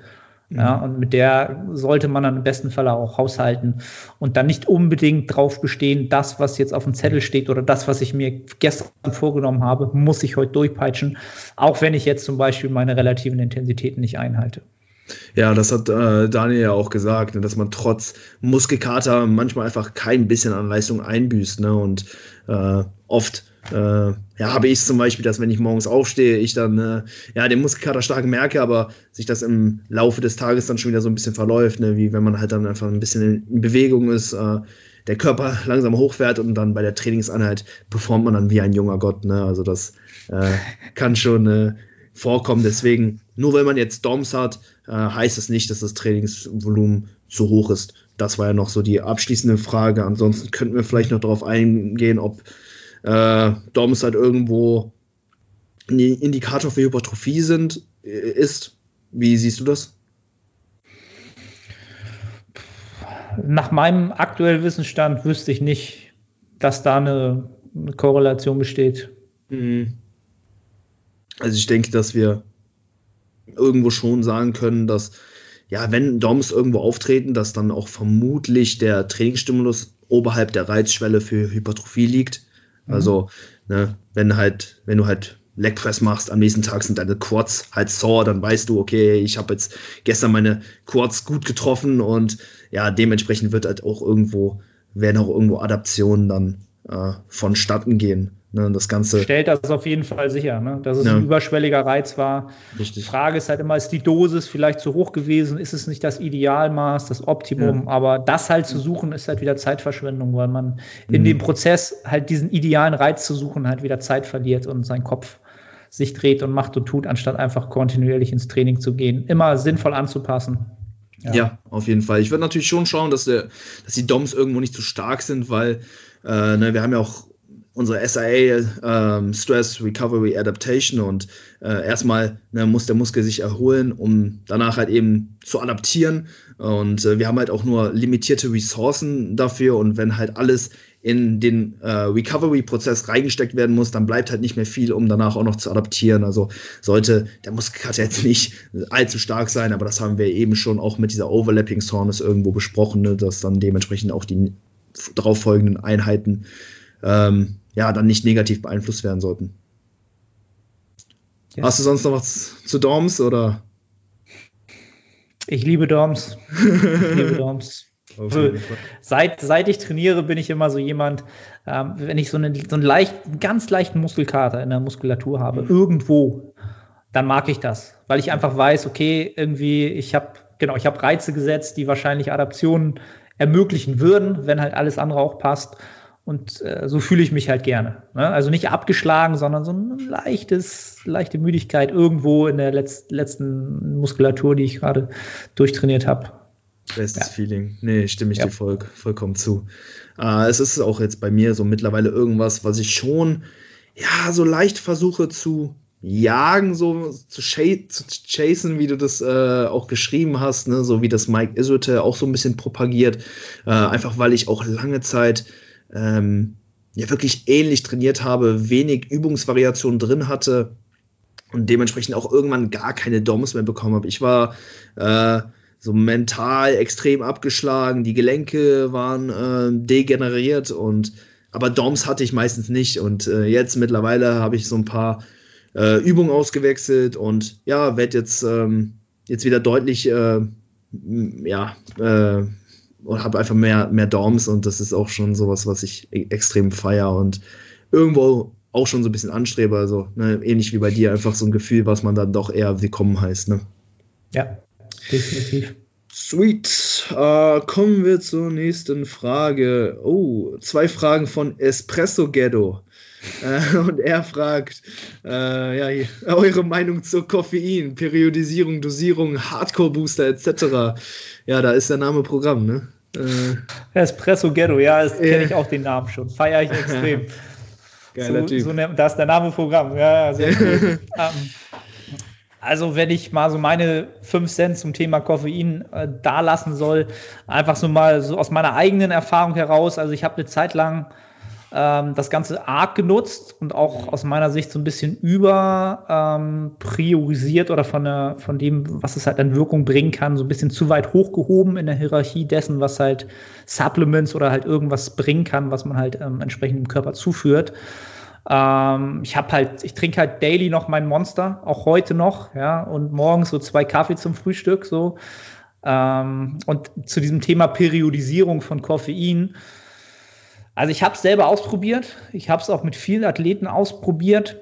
Ja, und mit der sollte man dann im besten Fall auch haushalten und dann nicht unbedingt drauf bestehen, das, was jetzt auf dem Zettel steht oder das, was ich mir gestern vorgenommen habe, muss ich heute durchpeitschen, auch wenn ich jetzt zum Beispiel meine relativen Intensitäten nicht einhalte. Ja, das hat äh, Daniel ja auch gesagt, ne, dass man trotz Muskelkater manchmal einfach kein bisschen an Leistung einbüßt. Ne? Und äh, oft äh, ja, habe ich zum Beispiel, dass wenn ich morgens aufstehe, ich dann äh, ja den Muskelkater stark merke, aber sich das im Laufe des Tages dann schon wieder so ein bisschen verläuft, ne? wie wenn man halt dann einfach ein bisschen in, Bewegung ist, äh, der Körper langsam hochfährt und dann bei der Trainingseinheit performt man dann wie ein junger Gott. Ne? Also das äh, kann schon äh, vorkommen. Deswegen, nur weil man jetzt DOMs hat, äh, heißt es nicht, dass das Trainingsvolumen zu hoch ist. Das war ja noch so die abschließende Frage. Ansonsten könnten wir vielleicht noch darauf eingehen, ob äh, DOMs halt irgendwo ein Indikator für Hypertrophie sind, äh, ist. Wie siehst du das? Nach meinem aktuellen Wissensstand wüsste ich nicht, dass da eine, eine Korrelation besteht. Mhm. Also ich denke, dass wir irgendwo schon sagen können, dass ja, wenn DOMs irgendwo auftreten, dass dann auch vermutlich der Trainingsstimulus oberhalb der Reizschwelle für Hypertrophie liegt. Mhm. Also, ne, wenn halt, wenn du halt Legpress machst, am nächsten Tag sind deine Quads halt sore, dann weißt du, okay, ich habe jetzt gestern meine Quads gut getroffen und ja, dementsprechend wird halt auch irgendwo, werden auch irgendwo Adaptionen dann äh, vonstatten gehen. Ne, das Ganze stellt das auf jeden Fall sicher, ne? dass es ja. ein überschwelliger Reiz war. Richtig. Die Frage ist halt immer, ist die Dosis vielleicht zu hoch gewesen? Ist es nicht das Idealmaß, das Optimum? Ja. Aber das halt zu suchen, ist halt wieder Zeitverschwendung, weil man mhm. in dem Prozess halt diesen idealen Reiz zu suchen halt wieder Zeit verliert und sein Kopf sich dreht und macht und tut, anstatt einfach kontinuierlich ins Training zu gehen. Immer sinnvoll anzupassen. Ja, ja auf jeden Fall. Ich würde natürlich schon schauen, dass, der, dass die DOMs irgendwo nicht zu stark sind, weil äh, ne, wir haben ja auch unsere SIA ähm, Stress Recovery Adaptation und äh, erstmal ne, muss der Muskel sich erholen, um danach halt eben zu adaptieren und äh, wir haben halt auch nur limitierte Ressourcen dafür und wenn halt alles in den äh, Recovery-Prozess reingesteckt werden muss, dann bleibt halt nicht mehr viel, um danach auch noch zu adaptieren. Also sollte der Muskelkater jetzt nicht allzu stark sein, aber das haben wir eben schon auch mit dieser Overlapping Soreness irgendwo besprochen, ne, dass dann dementsprechend auch die darauffolgenden Einheiten ähm, ja, dann nicht negativ beeinflusst werden sollten. Ja. Hast du sonst noch was zu Dorms oder? Ich liebe Dorms. Ich liebe Dorms. seit, seit ich trainiere, bin ich immer so jemand, ähm, wenn ich so, eine, so einen leicht, ganz leichten Muskelkater in der Muskulatur habe, mhm. irgendwo, dann mag ich das, weil ich einfach weiß, okay, irgendwie, ich habe genau, ich habe Reize gesetzt, die wahrscheinlich Adaptionen ermöglichen würden, wenn halt alles andere auch passt. Und äh, so fühle ich mich halt gerne. Ne? Also nicht abgeschlagen, sondern so ein leichtes, leichte Müdigkeit irgendwo in der letzt, letzten Muskulatur, die ich gerade durchtrainiert habe. Bestes ja. Feeling. Nee, stimme ich ja. dir voll, vollkommen zu. Äh, es ist auch jetzt bei mir so mittlerweile irgendwas, was ich schon ja so leicht versuche zu jagen, so zu, zu chasen, wie du das äh, auch geschrieben hast, ne? so wie das Mike Isote auch so ein bisschen propagiert. Äh, einfach weil ich auch lange Zeit ähm, ja wirklich ähnlich trainiert habe, wenig Übungsvariation drin hatte und dementsprechend auch irgendwann gar keine DOMs mehr bekommen habe. Ich war äh, so mental extrem abgeschlagen, die Gelenke waren äh, degeneriert und aber DOMs hatte ich meistens nicht und äh, jetzt mittlerweile habe ich so ein paar äh, Übungen ausgewechselt und ja, werde jetzt ähm, jetzt wieder deutlich äh, ja äh, und habe einfach mehr, mehr Dorms und das ist auch schon sowas, was ich e-, extrem feier und irgendwo auch schon so ein bisschen anstrebe. Also ne, ähnlich wie bei dir, einfach so ein Gefühl, was man dann doch eher willkommen heißt. Ne? Ja, definitiv. Sweet. Uh, kommen wir zur nächsten Frage. Oh, zwei Fragen von Espresso Ghetto. Uh, und er fragt, uh, ja, eure Meinung zur Koffein, Periodisierung, Dosierung, Hardcore-Booster etc. Ja, da ist der Name Programm, ne? Äh, Espresso Ghetto, ja, das kenne ich auch den Namen schon. Feiere ich extrem. Geiler so, typ. So ne, da ist der Name Programm. Ja, ja sehr cool. um, also, wenn ich mal so meine 5 Cent zum Thema Koffein äh, da lassen soll, einfach so mal so aus meiner eigenen Erfahrung heraus. Also, ich habe eine Zeit lang ähm, das Ganze arg genutzt und auch aus meiner Sicht so ein bisschen über ähm, priorisiert oder von, der, von dem, was es halt an Wirkung bringen kann, so ein bisschen zu weit hochgehoben in der Hierarchie dessen, was halt Supplements oder halt irgendwas bringen kann, was man halt ähm, entsprechend dem Körper zuführt. Ähm, ich habe halt, ich trinke halt daily noch mein Monster, auch heute noch, ja, und morgens so zwei Kaffee zum Frühstück, so. Ähm, und zu diesem Thema Periodisierung von Koffein. Also ich habe es selber ausprobiert. Ich habe es auch mit vielen Athleten ausprobiert.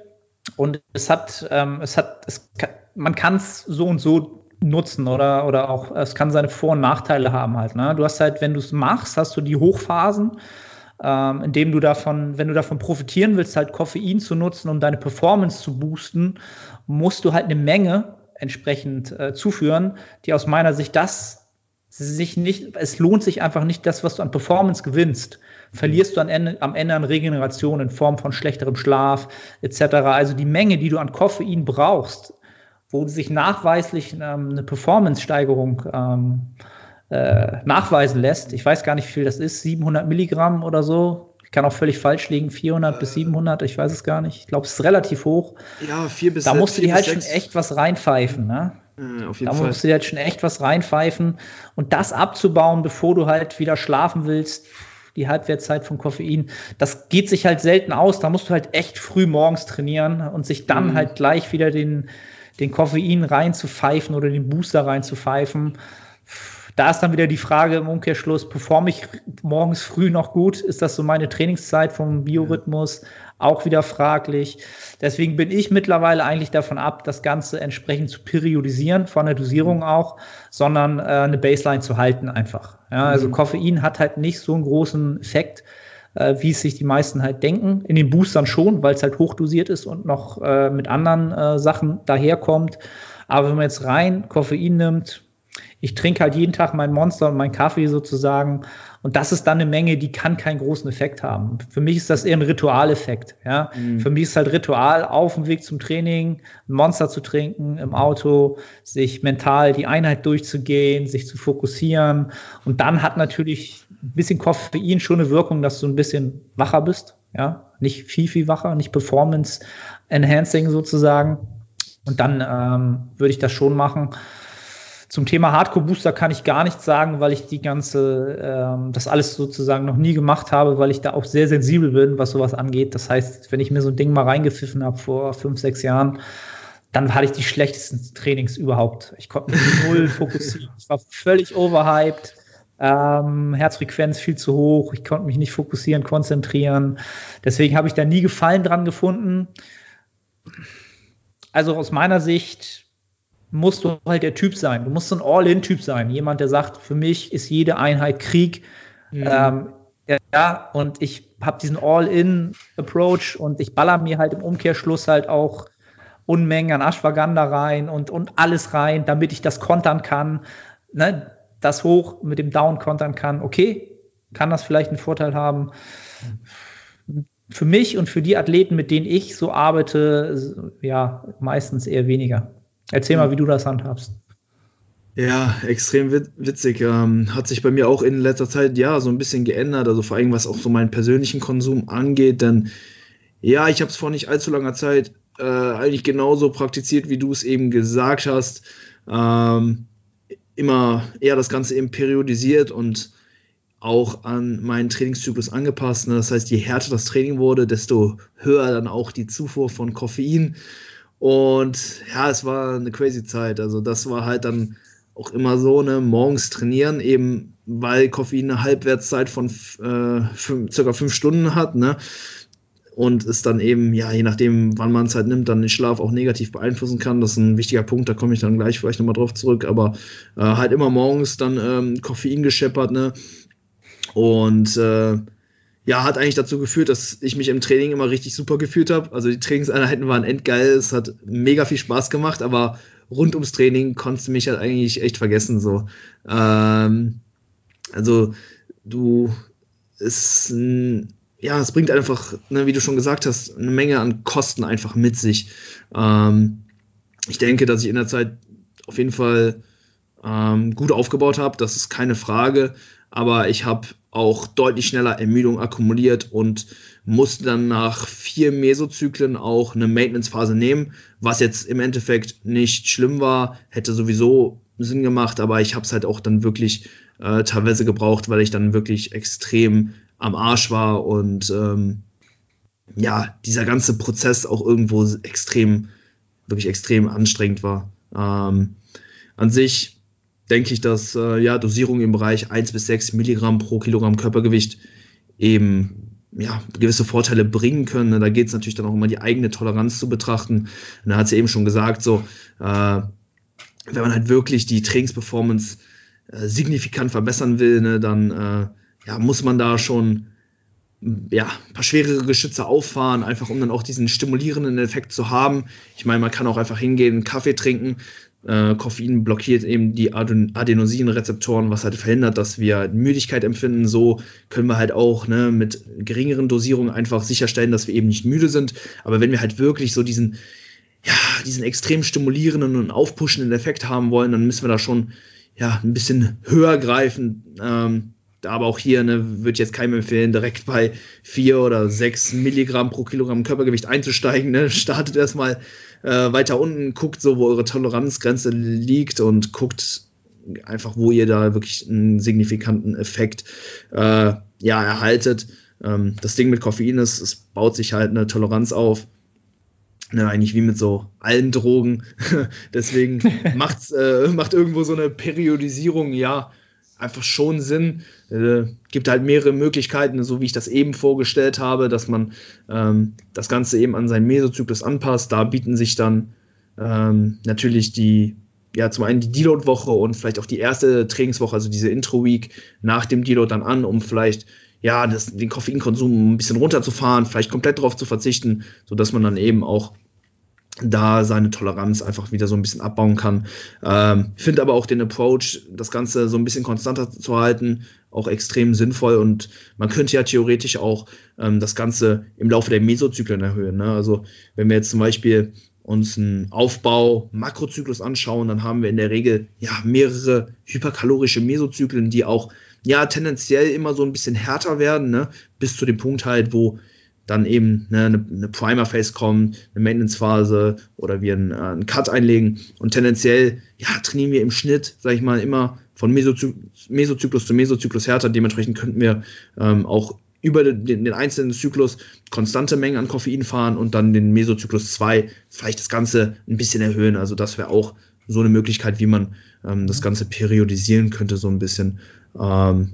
Und es hat, ähm, es hat, es kann, man kann es so und so nutzen oder, oder auch, es kann seine Vor- und Nachteile haben halt. Ne? Du hast halt, wenn du es machst, hast du die Hochphasen, ähm, indem du davon, wenn du davon profitieren willst, halt Koffein zu nutzen, um deine Performance zu boosten, musst du halt eine Menge entsprechend äh, zuführen, die aus meiner Sicht das sich nicht, es lohnt sich einfach nicht, das, was du an Performance gewinnst, verlierst du am Ende, am Ende an Regeneration in Form von schlechterem Schlaf etc. Also die Menge, die du an Koffein brauchst, wo sich nachweislich ähm, eine Performance-Steigerung ähm, äh, nachweisen lässt. Ich weiß gar nicht, wie viel das ist, 700 Milligramm oder so. Ich kann auch völlig falsch liegen, 400 äh, bis 700, ich weiß es gar nicht. Ich glaube, es ist relativ hoch. Ja, 4 bis Da musst du dir halt schon echt was reinpfeifen, ne? Äh, auf jeden da Fall. musst du dir halt schon echt was reinpfeifen. Und das abzubauen, bevor du halt wieder schlafen willst, die Halbwertszeit von Koffein, das geht sich halt selten aus. Da musst du halt echt früh morgens trainieren und sich dann mhm. halt gleich wieder den, den Koffein reinzupfeifen oder den Booster reinzupfeifen. Da ist dann wieder die Frage im Umkehrschluss, performe ich morgens früh noch gut? Ist das so meine Trainingszeit vom Biorhythmus? Auch wieder fraglich. Deswegen bin ich mittlerweile eigentlich davon ab, das Ganze entsprechend zu periodisieren, von der Dosierung mhm. auch, sondern äh, eine Baseline zu halten einfach. Ja, also mhm. Koffein hat halt nicht so einen großen Effekt, äh, wie es sich die meisten halt denken. In den Boostern schon, weil es halt hochdosiert ist und noch äh, mit anderen äh, Sachen daherkommt. Aber wenn man jetzt rein Koffein nimmt, ich trinke halt jeden Tag mein Monster und meinen Kaffee sozusagen. Und das ist dann eine Menge, die kann keinen großen Effekt haben. Für mich ist das eher ein Ritualeffekt. Ja? Mhm. Für mich ist halt Ritual, auf dem Weg zum Training ein Monster zu trinken, im Auto, sich mental die Einheit durchzugehen, sich zu fokussieren. Und dann hat natürlich ein bisschen Koffein schon eine Wirkung, dass du ein bisschen wacher bist. Ja, nicht viel, viel wacher, nicht Performance Enhancing sozusagen. Und dann ähm, würde ich das schon machen. Zum Thema Hardcore Booster kann ich gar nichts sagen, weil ich die ganze, ähm, das alles sozusagen noch nie gemacht habe, weil ich da auch sehr sensibel bin, was sowas angeht. Das heißt, wenn ich mir so ein Ding mal reingepfiffen habe vor fünf, sechs Jahren, dann hatte ich die schlechtesten Trainings überhaupt. Ich konnte mich null fokussieren. Ich war völlig overhyped. Ähm, Herzfrequenz viel zu hoch. Ich konnte mich nicht fokussieren, konzentrieren. Deswegen habe ich da nie Gefallen dran gefunden. Also aus meiner Sicht musst du halt der Typ sein. Du musst so ein All-In-Typ sein. Jemand, der sagt, für mich ist jede Einheit Krieg. Mhm. Ähm, ja, und ich habe diesen All-In-Approach und ich baller mir halt im Umkehrschluss halt auch Unmengen an Ashwagandha rein und, und alles rein, damit ich das kontern kann. Ne? Das hoch mit dem Down kontern kann. Okay, kann das vielleicht einen Vorteil haben. Für mich und für die Athleten, mit denen ich so arbeite, ja, meistens eher weniger. Erzähl mal, wie du das handhabst. Ja, extrem witzig. Ähm, hat sich bei mir auch in letzter Zeit ja so ein bisschen geändert, also vor allem was auch so meinen persönlichen Konsum angeht. Denn ja, ich habe es vor nicht allzu langer Zeit äh, eigentlich genauso praktiziert, wie du es eben gesagt hast. Ähm, immer eher das Ganze eben periodisiert und auch an meinen Trainingszyklus angepasst. Ne? Das heißt, je härter das Training wurde, desto höher dann auch die Zufuhr von Koffein. Und ja, es war eine crazy Zeit. Also das war halt dann auch immer so, ne, morgens trainieren, eben weil Koffein eine Halbwertszeit von äh, fünf, circa fünf Stunden hat, ne? Und es dann eben, ja, je nachdem, wann man es halt nimmt, dann den Schlaf auch negativ beeinflussen kann. Das ist ein wichtiger Punkt, da komme ich dann gleich vielleicht nochmal drauf zurück. Aber äh, halt immer morgens dann ähm, Koffein gescheppert, ne? Und äh, ja, hat eigentlich dazu geführt, dass ich mich im Training immer richtig super gefühlt habe. Also die Trainingseinheiten waren endgeil, es hat mega viel Spaß gemacht, aber rund ums Training konntest du mich halt eigentlich echt vergessen. So. Ähm, also du, es, ja, es bringt einfach, ne, wie du schon gesagt hast, eine Menge an Kosten einfach mit sich. Ähm, ich denke, dass ich in der Zeit auf jeden Fall ähm, gut aufgebaut habe, das ist keine Frage, aber ich habe auch deutlich schneller Ermüdung akkumuliert und musste dann nach vier Mesozyklen auch eine Maintenance-Phase nehmen, was jetzt im Endeffekt nicht schlimm war, hätte sowieso Sinn gemacht, aber ich habe es halt auch dann wirklich äh, teilweise gebraucht, weil ich dann wirklich extrem am Arsch war und ähm, ja, dieser ganze Prozess auch irgendwo extrem, wirklich extrem anstrengend war. Ähm, an sich denke ich, dass äh, ja, Dosierung im Bereich 1 bis 6 Milligramm pro Kilogramm Körpergewicht eben ja, gewisse Vorteile bringen können. Da geht es natürlich dann auch immer die eigene Toleranz zu betrachten. Da hat sie eben schon gesagt, so, äh, wenn man halt wirklich die Trainingsperformance äh, signifikant verbessern will, ne, dann äh, ja, muss man da schon ja, ein paar schwerere Geschütze auffahren, einfach um dann auch diesen stimulierenden Effekt zu haben. Ich meine, man kann auch einfach hingehen, Kaffee trinken. Äh, Koffein blockiert eben die Adenosinrezeptoren, was halt verhindert, dass wir Müdigkeit empfinden. So können wir halt auch ne, mit geringeren Dosierungen einfach sicherstellen, dass wir eben nicht müde sind. Aber wenn wir halt wirklich so diesen, ja, diesen extrem stimulierenden und aufpushenden Effekt haben wollen, dann müssen wir da schon ja, ein bisschen höher greifen. Ähm, aber auch hier ne, würde ich jetzt keinem empfehlen, direkt bei vier oder sechs Milligramm pro Kilogramm Körpergewicht einzusteigen. Ne? Startet erstmal äh, weiter unten, guckt so, wo eure Toleranzgrenze liegt und guckt einfach, wo ihr da wirklich einen signifikanten Effekt äh, ja, erhaltet. Ähm, das Ding mit Koffein ist, es baut sich halt eine Toleranz auf. Ne, eigentlich wie mit so allen Drogen. Deswegen macht's, äh, macht irgendwo so eine Periodisierung, ja, einfach schon Sinn. Äh, gibt halt mehrere Möglichkeiten, so wie ich das eben vorgestellt habe, dass man ähm, das Ganze eben an seinen Mesozyklus anpasst. Da bieten sich dann ähm, natürlich die, ja, zum einen die Deload-Woche und vielleicht auch die erste Trainingswoche, also diese Intro-Week nach dem Deload dann an, um vielleicht ja, das, den Koffeinkonsum ein bisschen runterzufahren, vielleicht komplett darauf zu verzichten, sodass man dann eben auch da seine Toleranz einfach wieder so ein bisschen abbauen kann. Ähm, Finde aber auch den Approach, das Ganze so ein bisschen konstanter zu halten, auch extrem sinnvoll und man könnte ja theoretisch auch ähm, das Ganze im Laufe der Mesozyklen erhöhen. Ne? Also wenn wir jetzt zum Beispiel uns einen Aufbau Makrozyklus anschauen, dann haben wir in der Regel ja mehrere hyperkalorische Mesozyklen, die auch ja tendenziell immer so ein bisschen härter werden, ne? bis zu dem Punkt halt, wo dann eben ne, eine, eine Primer-Phase kommt, eine Maintenance-Phase oder wir einen, äh, einen, Cut einlegen. Und tendenziell ja, trainieren wir im Schnitt, sage ich mal, immer von Mesozy Mesozyklus zu Mesozyklus härter. Dementsprechend könnten wir ähm, auch über den, den, einzelnen Zyklus konstante Mengen an Koffein fahren und dann den Mesozyklus 2 vielleicht das Ganze ein bisschen erhöhen. Also das wäre auch so eine Möglichkeit, wie man ähm, das Ganze periodisieren könnte, so ein bisschen. Ähm,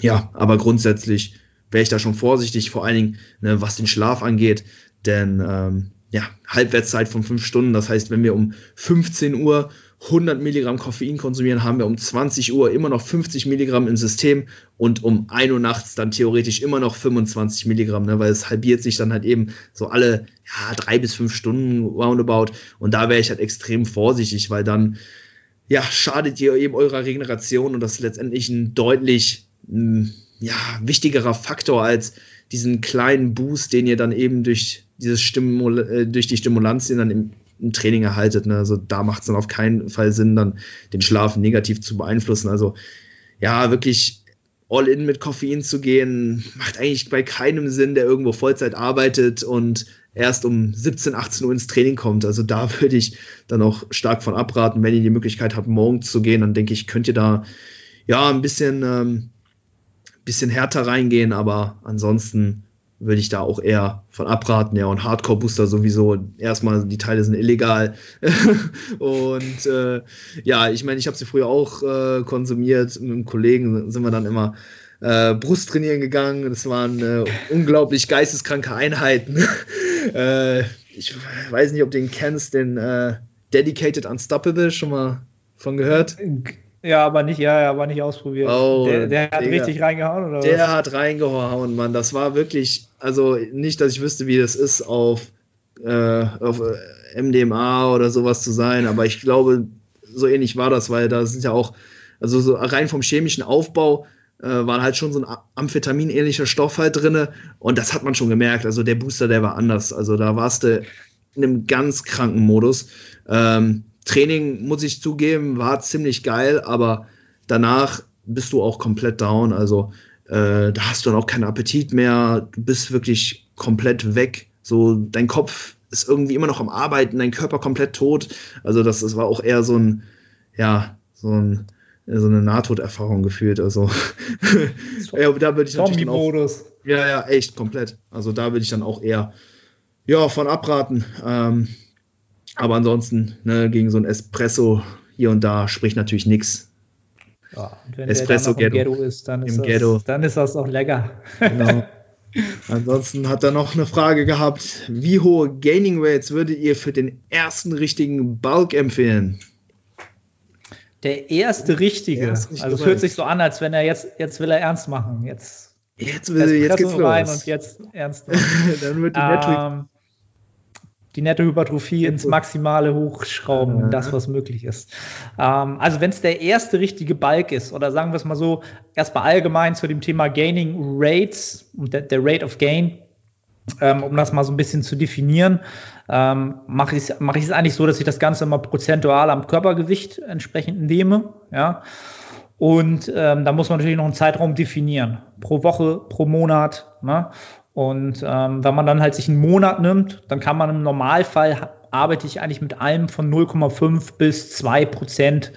ja, aber grundsätzlich wäre ich da schon vorsichtig, vor allen Dingen, ne, was den Schlaf angeht. Denn ähm, ja, Halbwertszeit von fünf Stunden, das heißt, wenn wir um 15 Uhr 100 Milligramm Koffein konsumieren, haben wir um 20 Uhr immer noch 50 Milligramm im System und um 1 Uhr nachts dann theoretisch immer noch 25 Milligramm, ne, weil es halbiert sich dann halt eben so alle ja, drei bis fünf Stunden roundabout. Und da wäre ich halt extrem vorsichtig, weil dann ja, schadet ihr eben eurer Regeneration und das ist letztendlich ein deutlich mh, hm, ja, wichtigerer Faktor als diesen kleinen Boost, den ihr dann eben durch dieses Stimul äh, durch die Stimulanzien dann im, im Training erhaltet. Ne? Also da macht es dann auf keinen Fall Sinn, dann den Schlaf negativ zu beeinflussen. Also ja, wirklich all in mit Koffein zu gehen, macht eigentlich bei keinem Sinn, der irgendwo Vollzeit arbeitet und erst um 17, 18 Uhr ins Training kommt. Also da würde ich dann auch stark von abraten, wenn ihr die Möglichkeit habt, morgens zu gehen, dann denke ich, könnt ihr da ja ein bisschen ähm, bisschen härter reingehen, aber ansonsten würde ich da auch eher von abraten. Ja, und Hardcore-Booster sowieso. Erstmal, die Teile sind illegal. und äh, ja, ich meine, ich habe sie früher auch äh, konsumiert. Mit einem Kollegen sind wir dann immer äh, Brusttrainieren gegangen. Das waren äh, unglaublich geisteskranke Einheiten. äh, ich weiß nicht, ob du den kennst, den äh, Dedicated Unstoppable, schon mal von gehört? Ja, aber nicht, ja, ja, aber nicht ausprobiert. Oh, der, der hat Digga, richtig reingehauen, oder Der was? hat reingehauen, Mann. Das war wirklich, also nicht, dass ich wüsste, wie das ist, auf, äh, auf äh, MDMA oder sowas zu sein, aber ich glaube, so ähnlich war das, weil da sind ja auch, also so rein vom chemischen Aufbau äh, war halt schon so ein Amphetamin-ähnlicher Stoff halt drin und das hat man schon gemerkt. Also der Booster, der war anders. Also da warst du in einem ganz kranken Modus. Ähm, Training, muss ich zugeben, war ziemlich geil, aber danach bist du auch komplett down. Also äh, da hast du dann auch keinen Appetit mehr, du bist wirklich komplett weg. So, dein Kopf ist irgendwie immer noch am Arbeiten, dein Körper komplett tot. Also, das, das war auch eher so ein, ja, so ein so eine Nahtoderfahrung gefühlt. Also ja, da würde ich natürlich auch, ja, ja, echt komplett. Also da würde ich dann auch eher ja von abraten. Ähm, aber ansonsten ne, gegen so ein Espresso hier und da spricht natürlich nichts. Ja, wenn Espresso der Ghetto. Ghetto ist, dann ist, Im das, Ghetto. dann ist das auch lecker. Genau. Ansonsten hat er noch eine Frage gehabt. Wie hohe Gaining Rates würdet ihr für den ersten richtigen Bulk empfehlen? Der erste richtige. Der erste also es hört sich so an, als wenn er jetzt, jetzt will er ernst machen. Jetzt, jetzt, will, jetzt geht's rein los. und jetzt ernst. Dann wird die ähm, die nette Hypertrophie ins Maximale hochschrauben, ja. das, was möglich ist. Ähm, also wenn es der erste richtige Balk ist, oder sagen wir es mal so, erstmal allgemein zu dem Thema Gaining Rates und der, der Rate of Gain, ähm, um das mal so ein bisschen zu definieren, ähm, mache ich es mach eigentlich so, dass ich das Ganze immer prozentual am Körpergewicht entsprechend nehme. Ja. Und ähm, da muss man natürlich noch einen Zeitraum definieren. Pro Woche, pro Monat. Ne? Und ähm, wenn man dann halt sich einen Monat nimmt, dann kann man im Normalfall arbeite ich eigentlich mit allem von 0,5 bis 2 Prozent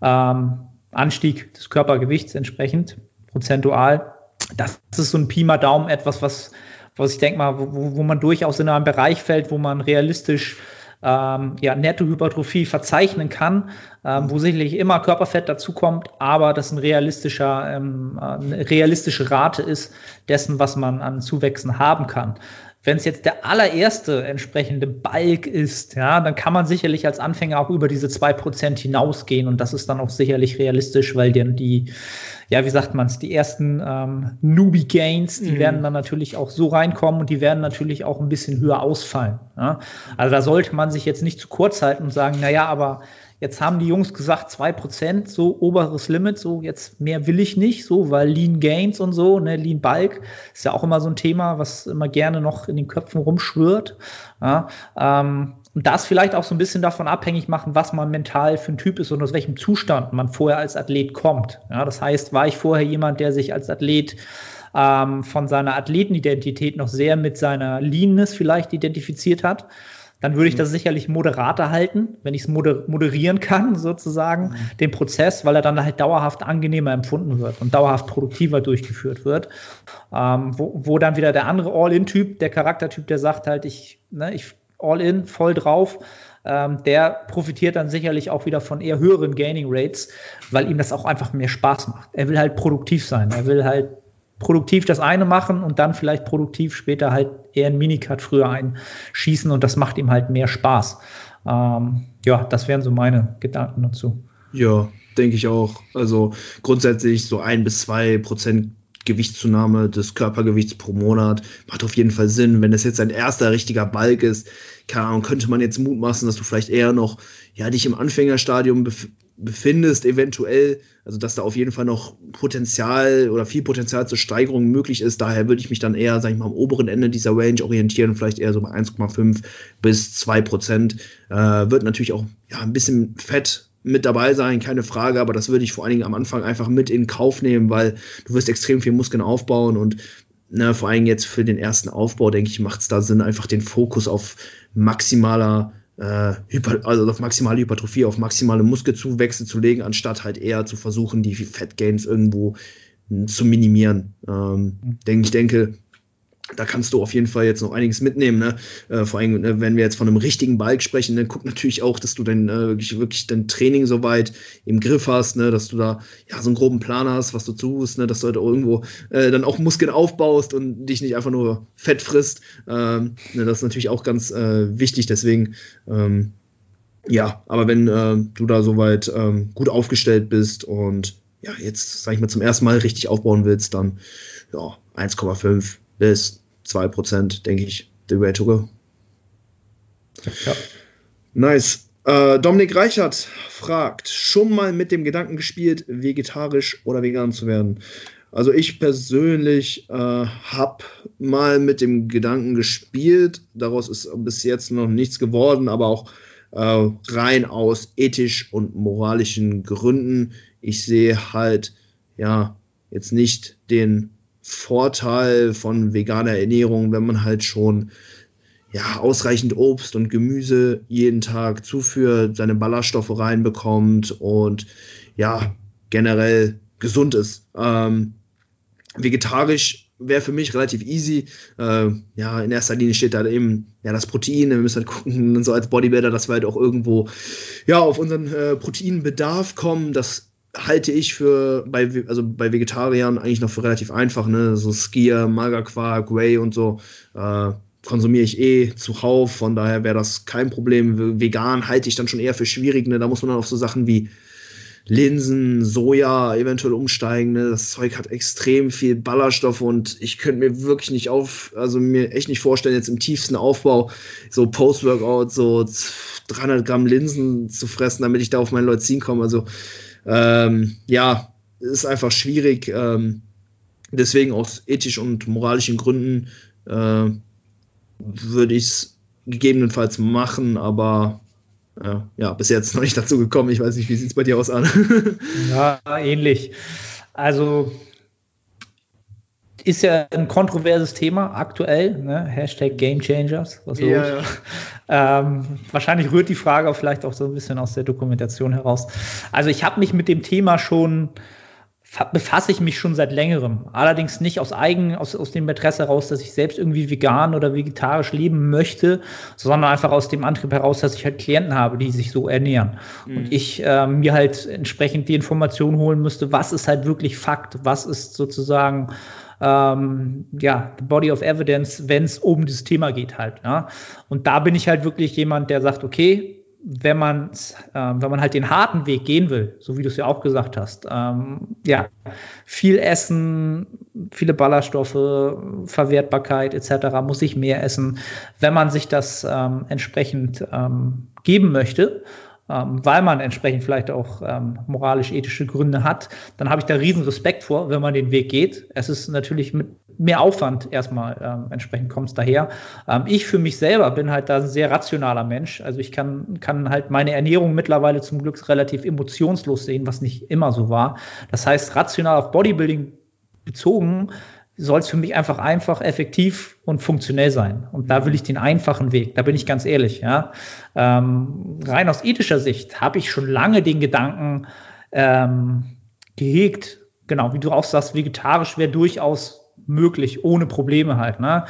ähm, Anstieg des Körpergewichts entsprechend, prozentual. Das ist so ein Pi mal Daumen etwas, was, was ich denke mal, wo, wo man durchaus in einem Bereich fällt, wo man realistisch ähm, ja, Nettohypertrophie verzeichnen kann, ähm, wo sicherlich immer Körperfett dazukommt, aber das ein realistischer, ähm, eine realistische Rate ist dessen, was man an Zuwächsen haben kann. Wenn es jetzt der allererste entsprechende Balk ist, ja, dann kann man sicherlich als Anfänger auch über diese zwei Prozent hinausgehen und das ist dann auch sicherlich realistisch, weil dann die, ja, wie sagt man es, die ersten ähm, Newbie-Gains, die mhm. werden dann natürlich auch so reinkommen und die werden natürlich auch ein bisschen höher ausfallen. Ja? Also da sollte man sich jetzt nicht zu kurz halten und sagen, naja, aber Jetzt haben die Jungs gesagt, 2%, so oberes Limit, so jetzt mehr will ich nicht, so, weil Lean Gains und so, ne, Lean Bulk ist ja auch immer so ein Thema, was immer gerne noch in den Köpfen rumschwirrt. Ja, ähm, und das vielleicht auch so ein bisschen davon abhängig machen, was man mental für ein Typ ist und aus welchem Zustand man vorher als Athlet kommt. Ja, das heißt, war ich vorher jemand, der sich als Athlet ähm, von seiner Athletenidentität noch sehr mit seiner Leanness vielleicht identifiziert hat, dann würde ich mhm. das sicherlich moderater halten, wenn ich es moder moderieren kann, sozusagen, mhm. den Prozess, weil er dann halt dauerhaft angenehmer empfunden wird und dauerhaft produktiver durchgeführt wird. Ähm, wo, wo dann wieder der andere All-In-Typ, der Charaktertyp, der sagt halt, ich, ne, ich All-In, voll drauf, ähm, der profitiert dann sicherlich auch wieder von eher höheren Gaining Rates, weil ihm das auch einfach mehr Spaß macht. Er will halt produktiv sein. Er will halt produktiv das eine machen und dann vielleicht produktiv später halt eher einen Minicut früher einschießen und das macht ihm halt mehr Spaß. Ähm, ja, das wären so meine Gedanken dazu. Ja, denke ich auch. Also grundsätzlich so ein bis zwei Prozent Gewichtszunahme des Körpergewichts pro Monat macht auf jeden Fall Sinn. Wenn das jetzt ein erster richtiger Balk ist, keine Ahnung, könnte man jetzt mutmaßen, dass du vielleicht eher noch ja dich im Anfängerstadium bef befindest, eventuell, also dass da auf jeden Fall noch Potenzial oder viel Potenzial zur Steigerung möglich ist. Daher würde ich mich dann eher, sag ich mal, am oberen Ende dieser Range orientieren, vielleicht eher so bei 1,5 bis 2 Prozent. Äh, wird natürlich auch ja, ein bisschen Fett mit dabei sein, keine Frage, aber das würde ich vor allen Dingen am Anfang einfach mit in Kauf nehmen, weil du wirst extrem viel Muskeln aufbauen und ne, vor allem jetzt für den ersten Aufbau, denke ich, macht es da Sinn, einfach den Fokus auf maximaler äh, also auf maximale Hypertrophie, auf maximale Muskelzuwächse zu legen, anstatt halt eher zu versuchen, die Fat Gains irgendwo hm, zu minimieren. Ähm, mhm. denk, ich denke, da kannst du auf jeden Fall jetzt noch einiges mitnehmen. Ne? Äh, vor allem, ne, wenn wir jetzt von einem richtigen Balk sprechen, dann guck natürlich auch, dass du dein, äh, wirklich, wirklich dein Training soweit im Griff hast, ne? dass du da ja so einen groben Plan hast, was du tust, ne? dass du halt auch irgendwo äh, dann auch Muskeln aufbaust und dich nicht einfach nur Fett frisst. Ähm, ne? Das ist natürlich auch ganz äh, wichtig. Deswegen, ähm, ja, aber wenn äh, du da soweit ähm, gut aufgestellt bist und ja, jetzt, sag ich mal, zum ersten Mal richtig aufbauen willst, dann ja, 1,5 bis 2%, denke ich, the way to go. Ja. Nice. Äh, Dominik Reichert fragt, schon mal mit dem Gedanken gespielt, vegetarisch oder vegan zu werden? Also ich persönlich äh, habe mal mit dem Gedanken gespielt. Daraus ist bis jetzt noch nichts geworden, aber auch äh, rein aus ethisch und moralischen Gründen. Ich sehe halt ja jetzt nicht den Vorteil von veganer Ernährung, wenn man halt schon ja, ausreichend Obst und Gemüse jeden Tag zuführt, seine Ballaststoffe reinbekommt und ja, generell gesund ist. Ähm, vegetarisch wäre für mich relativ easy. Äh, ja, in erster Linie steht da eben ja das Protein. Wir müssen halt gucken, so als Bodybuilder, dass wir halt auch irgendwo ja auf unseren äh, Proteinbedarf kommen. Das halte ich für bei also bei Vegetariern eigentlich noch für relativ einfach. Ne, so Skier, Magerquark, Whey und so. Äh, konsumiere ich eh zuhauf, von daher wäre das kein Problem. Vegan halte ich dann schon eher für schwierig, ne? Da muss man dann auf so Sachen wie Linsen, Soja eventuell umsteigen. Ne? Das Zeug hat extrem viel Ballaststoff und ich könnte mir wirklich nicht auf, also mir echt nicht vorstellen, jetzt im tiefsten Aufbau so Post-Workout so 300 Gramm Linsen zu fressen, damit ich da auf mein Leucin komme. Also ähm, ja, ist einfach schwierig. Ähm, deswegen aus ethischen und moralischen Gründen äh, würde ich es gegebenenfalls machen, aber äh, ja, bis jetzt noch nicht dazu gekommen. Ich weiß nicht, wie sieht es bei dir aus an? ja, ähnlich. Also ist ja ein kontroverses Thema aktuell, ne? Hashtag Game Changers. Was ja, ja. Ähm, wahrscheinlich rührt die Frage auch vielleicht auch so ein bisschen aus der Dokumentation heraus. Also ich habe mich mit dem Thema schon befasse ich mich schon seit längerem. Allerdings nicht aus eigen, aus, aus dem Interesse heraus, dass ich selbst irgendwie vegan oder vegetarisch leben möchte, sondern einfach aus dem Antrieb heraus, dass ich halt Klienten habe, die sich so ernähren. Mhm. Und ich äh, mir halt entsprechend die Information holen müsste, was ist halt wirklich Fakt, was ist sozusagen ähm, ja, the body of evidence, wenn es um dieses Thema geht halt. Ja? Und da bin ich halt wirklich jemand, der sagt, okay, wenn man, äh, wenn man halt den harten Weg gehen will, so wie du es ja auch gesagt hast, ähm, ja, viel Essen, viele Ballaststoffe, Verwertbarkeit etc., muss ich mehr essen, wenn man sich das ähm, entsprechend ähm, geben möchte ähm, weil man entsprechend vielleicht auch ähm, moralisch-ethische Gründe hat, dann habe ich da riesen Respekt vor, wenn man den Weg geht. Es ist natürlich mit mehr Aufwand erstmal ähm, entsprechend kommt es daher. Ähm, ich für mich selber bin halt da ein sehr rationaler Mensch. Also ich kann, kann halt meine Ernährung mittlerweile zum Glück relativ emotionslos sehen, was nicht immer so war. Das heißt, rational auf Bodybuilding bezogen soll es für mich einfach einfach, effektiv und funktionell sein. Und da will ich den einfachen Weg. Da bin ich ganz ehrlich. Ja. Ähm, rein aus ethischer Sicht habe ich schon lange den Gedanken ähm, gehegt, genau, wie du auch sagst, vegetarisch wäre durchaus möglich, ohne Probleme halt. Ne?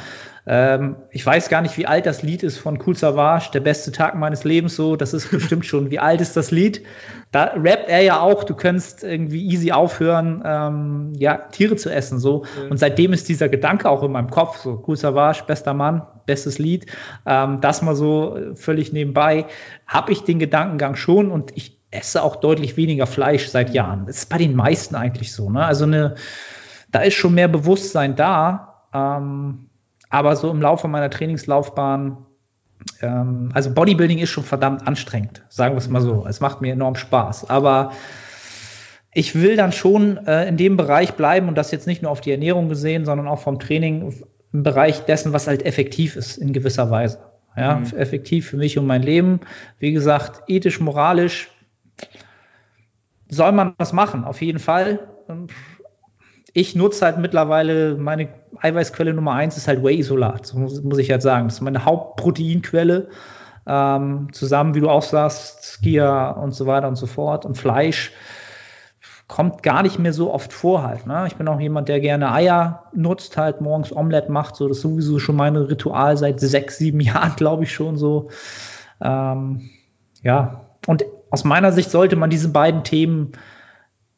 Ähm, ich weiß gar nicht, wie alt das Lied ist von Cool Savage, der beste Tag meines Lebens, so, das ist bestimmt schon. Wie alt ist das Lied? Da rappt er ja auch, du könntest irgendwie easy aufhören, ähm, ja, Tiere zu essen, so. Mhm. Und seitdem ist dieser Gedanke auch in meinem Kopf, so, Cool Savage, bester Mann, bestes Lied. Ähm, das mal so völlig nebenbei. Habe ich den Gedankengang schon und ich esse auch deutlich weniger Fleisch seit Jahren. Das ist bei den meisten eigentlich so, ne? Also eine, da ist schon mehr Bewusstsein da. Ähm, aber so im Laufe meiner Trainingslaufbahn, ähm, also Bodybuilding ist schon verdammt anstrengend, sagen wir es mal so. Es macht mir enorm Spaß. Aber ich will dann schon äh, in dem Bereich bleiben und das jetzt nicht nur auf die Ernährung gesehen, sondern auch vom Training im Bereich dessen, was halt effektiv ist in gewisser Weise. Ja, mhm. effektiv für mich und mein Leben. Wie gesagt, ethisch, moralisch soll man das machen, auf jeden Fall ich nutze halt mittlerweile, meine Eiweißquelle Nummer eins ist halt Whey-Isolat, so muss, muss, ich halt sagen. Das ist meine Hauptproteinquelle. Ähm, zusammen, wie du auch sagst, Skia und so weiter und so fort. Und Fleisch kommt gar nicht mehr so oft vor halt. Ne? Ich bin auch jemand, der gerne Eier nutzt, halt morgens Omelette macht. So, das ist sowieso schon mein Ritual seit sechs, sieben Jahren, glaube ich schon so. Ähm, ja, und aus meiner Sicht sollte man diese beiden Themen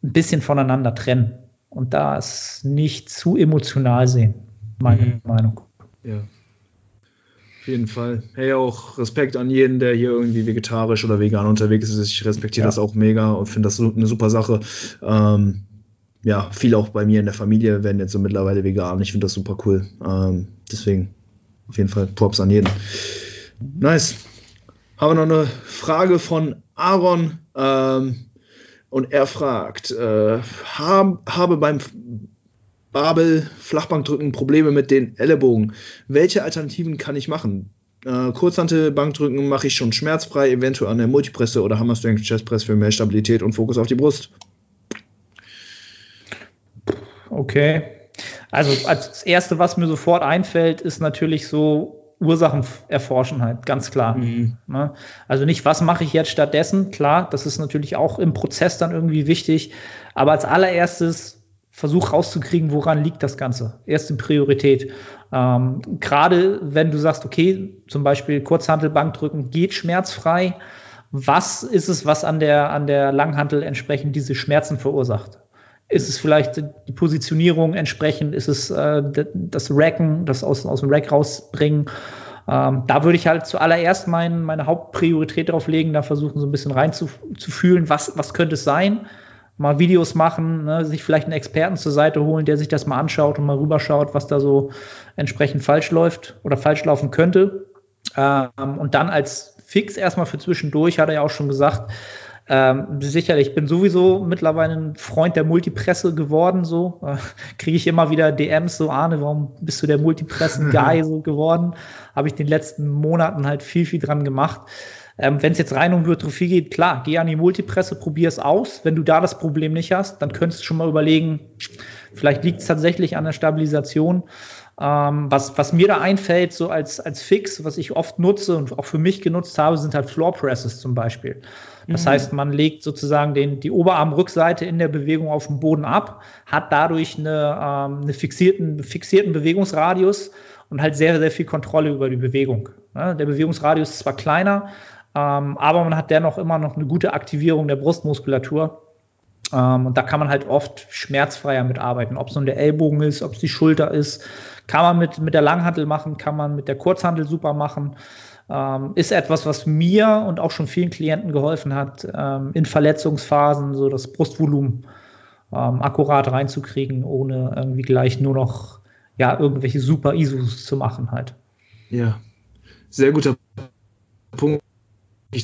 ein bisschen voneinander trennen und da es nicht zu emotional sehen, meine mhm. Meinung. Ja. Auf jeden Fall. Hey, auch Respekt an jeden, der hier irgendwie vegetarisch oder vegan unterwegs ist. Ich respektiere ja. das auch mega und finde das eine super Sache. Ähm, ja, viele auch bei mir in der Familie werden jetzt so mittlerweile vegan. Ich finde das super cool. Ähm, deswegen auf jeden Fall Props an jeden. Nice. Haben wir noch eine Frage von Aaron. Ähm, und er fragt, äh, hab, habe beim Babel Flachbankdrücken Probleme mit den Ellenbogen. Welche Alternativen kann ich machen? Äh, Kurzhantel Bankdrücken mache ich schon schmerzfrei, eventuell an der Multipresse oder Hammer Strength Chest Press für mehr Stabilität und Fokus auf die Brust. Okay. Also als erste, was mir sofort einfällt, ist natürlich so Ursachen erforschen halt, ganz klar. Mhm. Ne? Also nicht, was mache ich jetzt stattdessen? Klar, das ist natürlich auch im Prozess dann irgendwie wichtig. Aber als allererstes versuch rauszukriegen, woran liegt das Ganze. Erste Priorität. Ähm, Gerade wenn du sagst, okay, zum Beispiel Kurzhantelbankdrücken geht schmerzfrei. Was ist es, was an der, an der Langhantel entsprechend diese Schmerzen verursacht? Ist es vielleicht die Positionierung entsprechend? Ist es äh, das Racken, das aus, aus dem Rack rausbringen? Ähm, da würde ich halt zuallererst mein, meine Hauptpriorität drauf legen, da versuchen so ein bisschen reinzufühlen, was, was könnte es sein? Mal Videos machen, ne, sich vielleicht einen Experten zur Seite holen, der sich das mal anschaut und mal rüberschaut, was da so entsprechend falsch läuft oder falsch laufen könnte. Ähm, und dann als Fix erstmal für zwischendurch, hat er ja auch schon gesagt, ähm, sicherlich, ich bin sowieso mittlerweile ein Freund der Multipresse geworden, so. Äh, Kriege ich immer wieder DMs, so, Arne, warum bist du der Multipressen-Guy so geworden? Habe ich in den letzten Monaten halt viel, viel dran gemacht. Ähm, Wenn es jetzt rein um Hypertrophie geht, klar, geh an die Multipresse, probier es aus. Wenn du da das Problem nicht hast, dann könntest du schon mal überlegen, vielleicht liegt es tatsächlich an der Stabilisation. Ähm, was, was mir da einfällt, so als, als Fix, was ich oft nutze und auch für mich genutzt habe, sind halt Floor Presses zum Beispiel. Das mhm. heißt, man legt sozusagen den, die Oberarmrückseite in der Bewegung auf dem Boden ab, hat dadurch eine, ähm, eine fixierten, fixierten Bewegungsradius und halt sehr, sehr viel Kontrolle über die Bewegung. Ja, der Bewegungsradius ist zwar kleiner, ähm, aber man hat dennoch immer noch eine gute Aktivierung der Brustmuskulatur. Ähm, und da kann man halt oft schmerzfreier mitarbeiten. Ob es nun der Ellbogen ist, ob es die Schulter ist, kann man mit, mit der Langhantel machen, kann man mit der Kurzhantel super machen ähm, ist etwas, was mir und auch schon vielen Klienten geholfen hat, ähm, in Verletzungsphasen so das Brustvolumen ähm, akkurat reinzukriegen, ohne irgendwie gleich nur noch ja irgendwelche super ISOs zu machen halt. Ja, sehr guter Punkt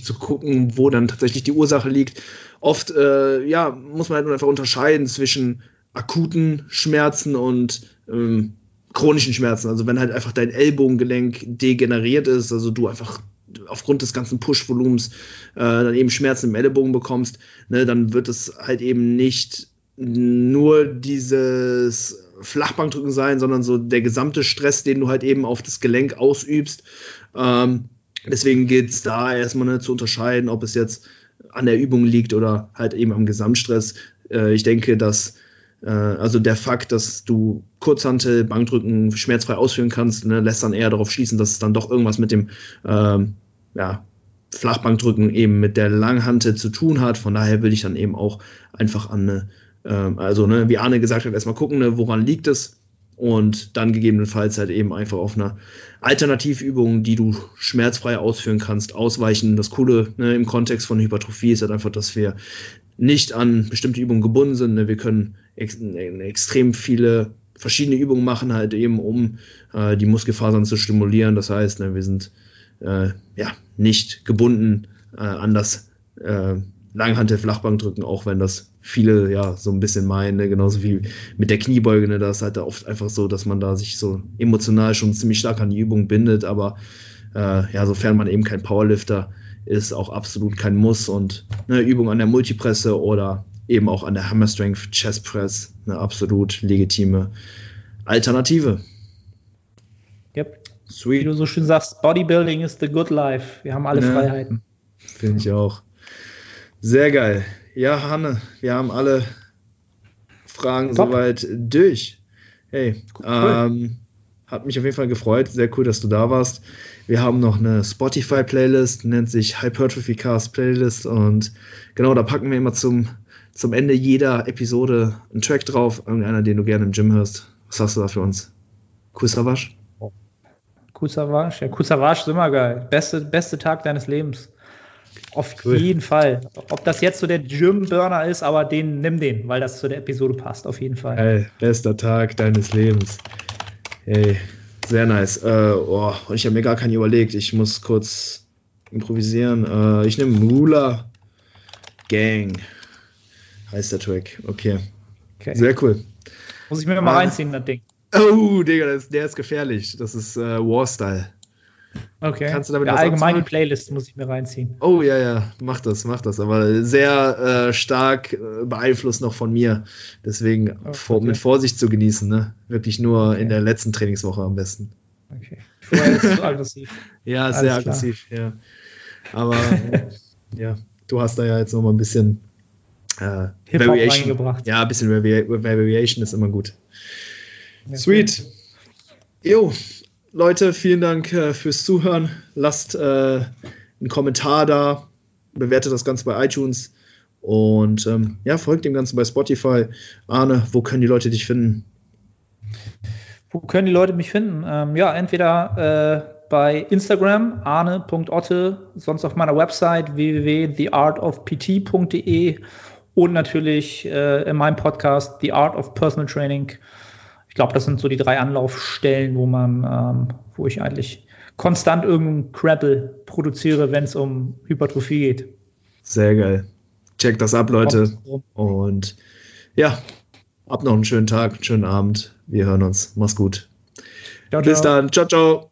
zu gucken, wo dann tatsächlich die Ursache liegt. Oft äh, ja, muss man halt einfach unterscheiden zwischen akuten Schmerzen und ähm, chronischen Schmerzen. Also wenn halt einfach dein Ellbogengelenk degeneriert ist, also du einfach aufgrund des ganzen Push-Volumens äh, dann eben Schmerzen im Ellbogen bekommst, ne, dann wird es halt eben nicht nur dieses Flachbankdrücken sein, sondern so der gesamte Stress, den du halt eben auf das Gelenk ausübst. Ähm, deswegen geht es da erstmal ne, zu unterscheiden, ob es jetzt an der Übung liegt oder halt eben am Gesamtstress. Äh, ich denke, dass also der Fakt, dass du Kurzhantel, Bankdrücken schmerzfrei ausführen kannst, ne, lässt dann eher darauf schließen, dass es dann doch irgendwas mit dem ähm, ja, Flachbankdrücken eben mit der Langhantel zu tun hat. Von daher will ich dann eben auch einfach an eine, äh, also ne, wie Arne gesagt hat, erstmal gucken, ne, woran liegt es und dann gegebenenfalls halt eben einfach auf einer Alternativübung, die du schmerzfrei ausführen kannst, ausweichen. Das Coole ne, im Kontext von Hypertrophie ist halt einfach, dass wir nicht an bestimmte Übungen gebunden sind. Ne? Wir können ex extrem viele verschiedene Übungen machen, halt eben, um äh, die Muskelfasern zu stimulieren. Das heißt, ne, wir sind äh, ja nicht gebunden äh, an das äh, Langhantel-Flachbankdrücken, auch wenn das viele ja so ein bisschen meinen, ne? genauso wie mit der Kniebeuge, ne? da ist halt oft einfach so, dass man da sich so emotional schon ziemlich stark an die Übung bindet, aber äh, ja, sofern man eben kein Powerlifter ist, auch absolut kein Muss und eine Übung an der Multipresse oder eben auch an der Hammer Strength Chest Press eine absolut legitime Alternative. Yep. Sweet. Wie du so schön sagst, Bodybuilding is the good life. Wir haben alle ja, Freiheiten. Finde ich auch. Sehr geil. Ja, Hanne, wir haben alle Fragen Top. soweit durch. Hey, cool. ähm, hat mich auf jeden Fall gefreut. Sehr cool, dass du da warst. Wir haben noch eine Spotify-Playlist, nennt sich Hypertrophy Cast Playlist. Und genau, da packen wir immer zum, zum Ende jeder Episode einen Track drauf. Irgendeiner, den du gerne im Gym hörst. Was hast du da für uns? Kusavasch? Kusavasch? Ja, Kusavasch ist immer geil. Beste, beste Tag deines Lebens. Auf cool. jeden Fall. Ob das jetzt so der Gym-Burner ist, aber den nimm den, weil das zu der Episode passt, auf jeden Fall. Hey, bester Tag deines Lebens. Hey, sehr nice. Äh, oh, und ich habe mir gar keinen überlegt. Ich muss kurz improvisieren. Äh, ich nehme Mula Gang. Heißt der Track. Okay. okay. Sehr cool. Muss ich mir ah. mal reinziehen, das Ding. Oh, Digga, das, der ist gefährlich. Das ist äh, Warstyle. Okay. Kannst du damit ja, allgemein die Playlist muss ich mir reinziehen. Oh ja, ja, mach das, mach das. Aber sehr äh, stark äh, beeinflusst noch von mir. Deswegen oh, vor, mit Vorsicht zu genießen. Ne? Wirklich nur okay. in der letzten Trainingswoche am besten. Okay. Vorher ist zu aggressiv. ja, Alles sehr aggressiv, ja. Aber ja, du hast da ja jetzt noch mal ein bisschen äh, Variation. Ja, ein bisschen Vari Variation ist immer gut. Ja, Sweet. Jo, Leute, vielen Dank äh, fürs Zuhören. Lasst äh, einen Kommentar da, bewertet das Ganze bei iTunes und ähm, ja, folgt dem Ganzen bei Spotify. Arne, wo können die Leute dich finden? Wo können die Leute mich finden? Ähm, ja, entweder äh, bei Instagram arne.otte, sonst auf meiner Website www.theartofpt.de und natürlich äh, in meinem Podcast The Art of Personal Training. Ich glaube, das sind so die drei Anlaufstellen, wo man, ähm, wo ich eigentlich konstant irgendeinen Crabble produziere, wenn es um Hypertrophie geht. Sehr geil. Checkt das ab, Leute. Und ja, ab noch einen schönen Tag, einen schönen Abend. Wir hören uns. Mach's gut. Ciao, Bis ciao. dann. Ciao, ciao.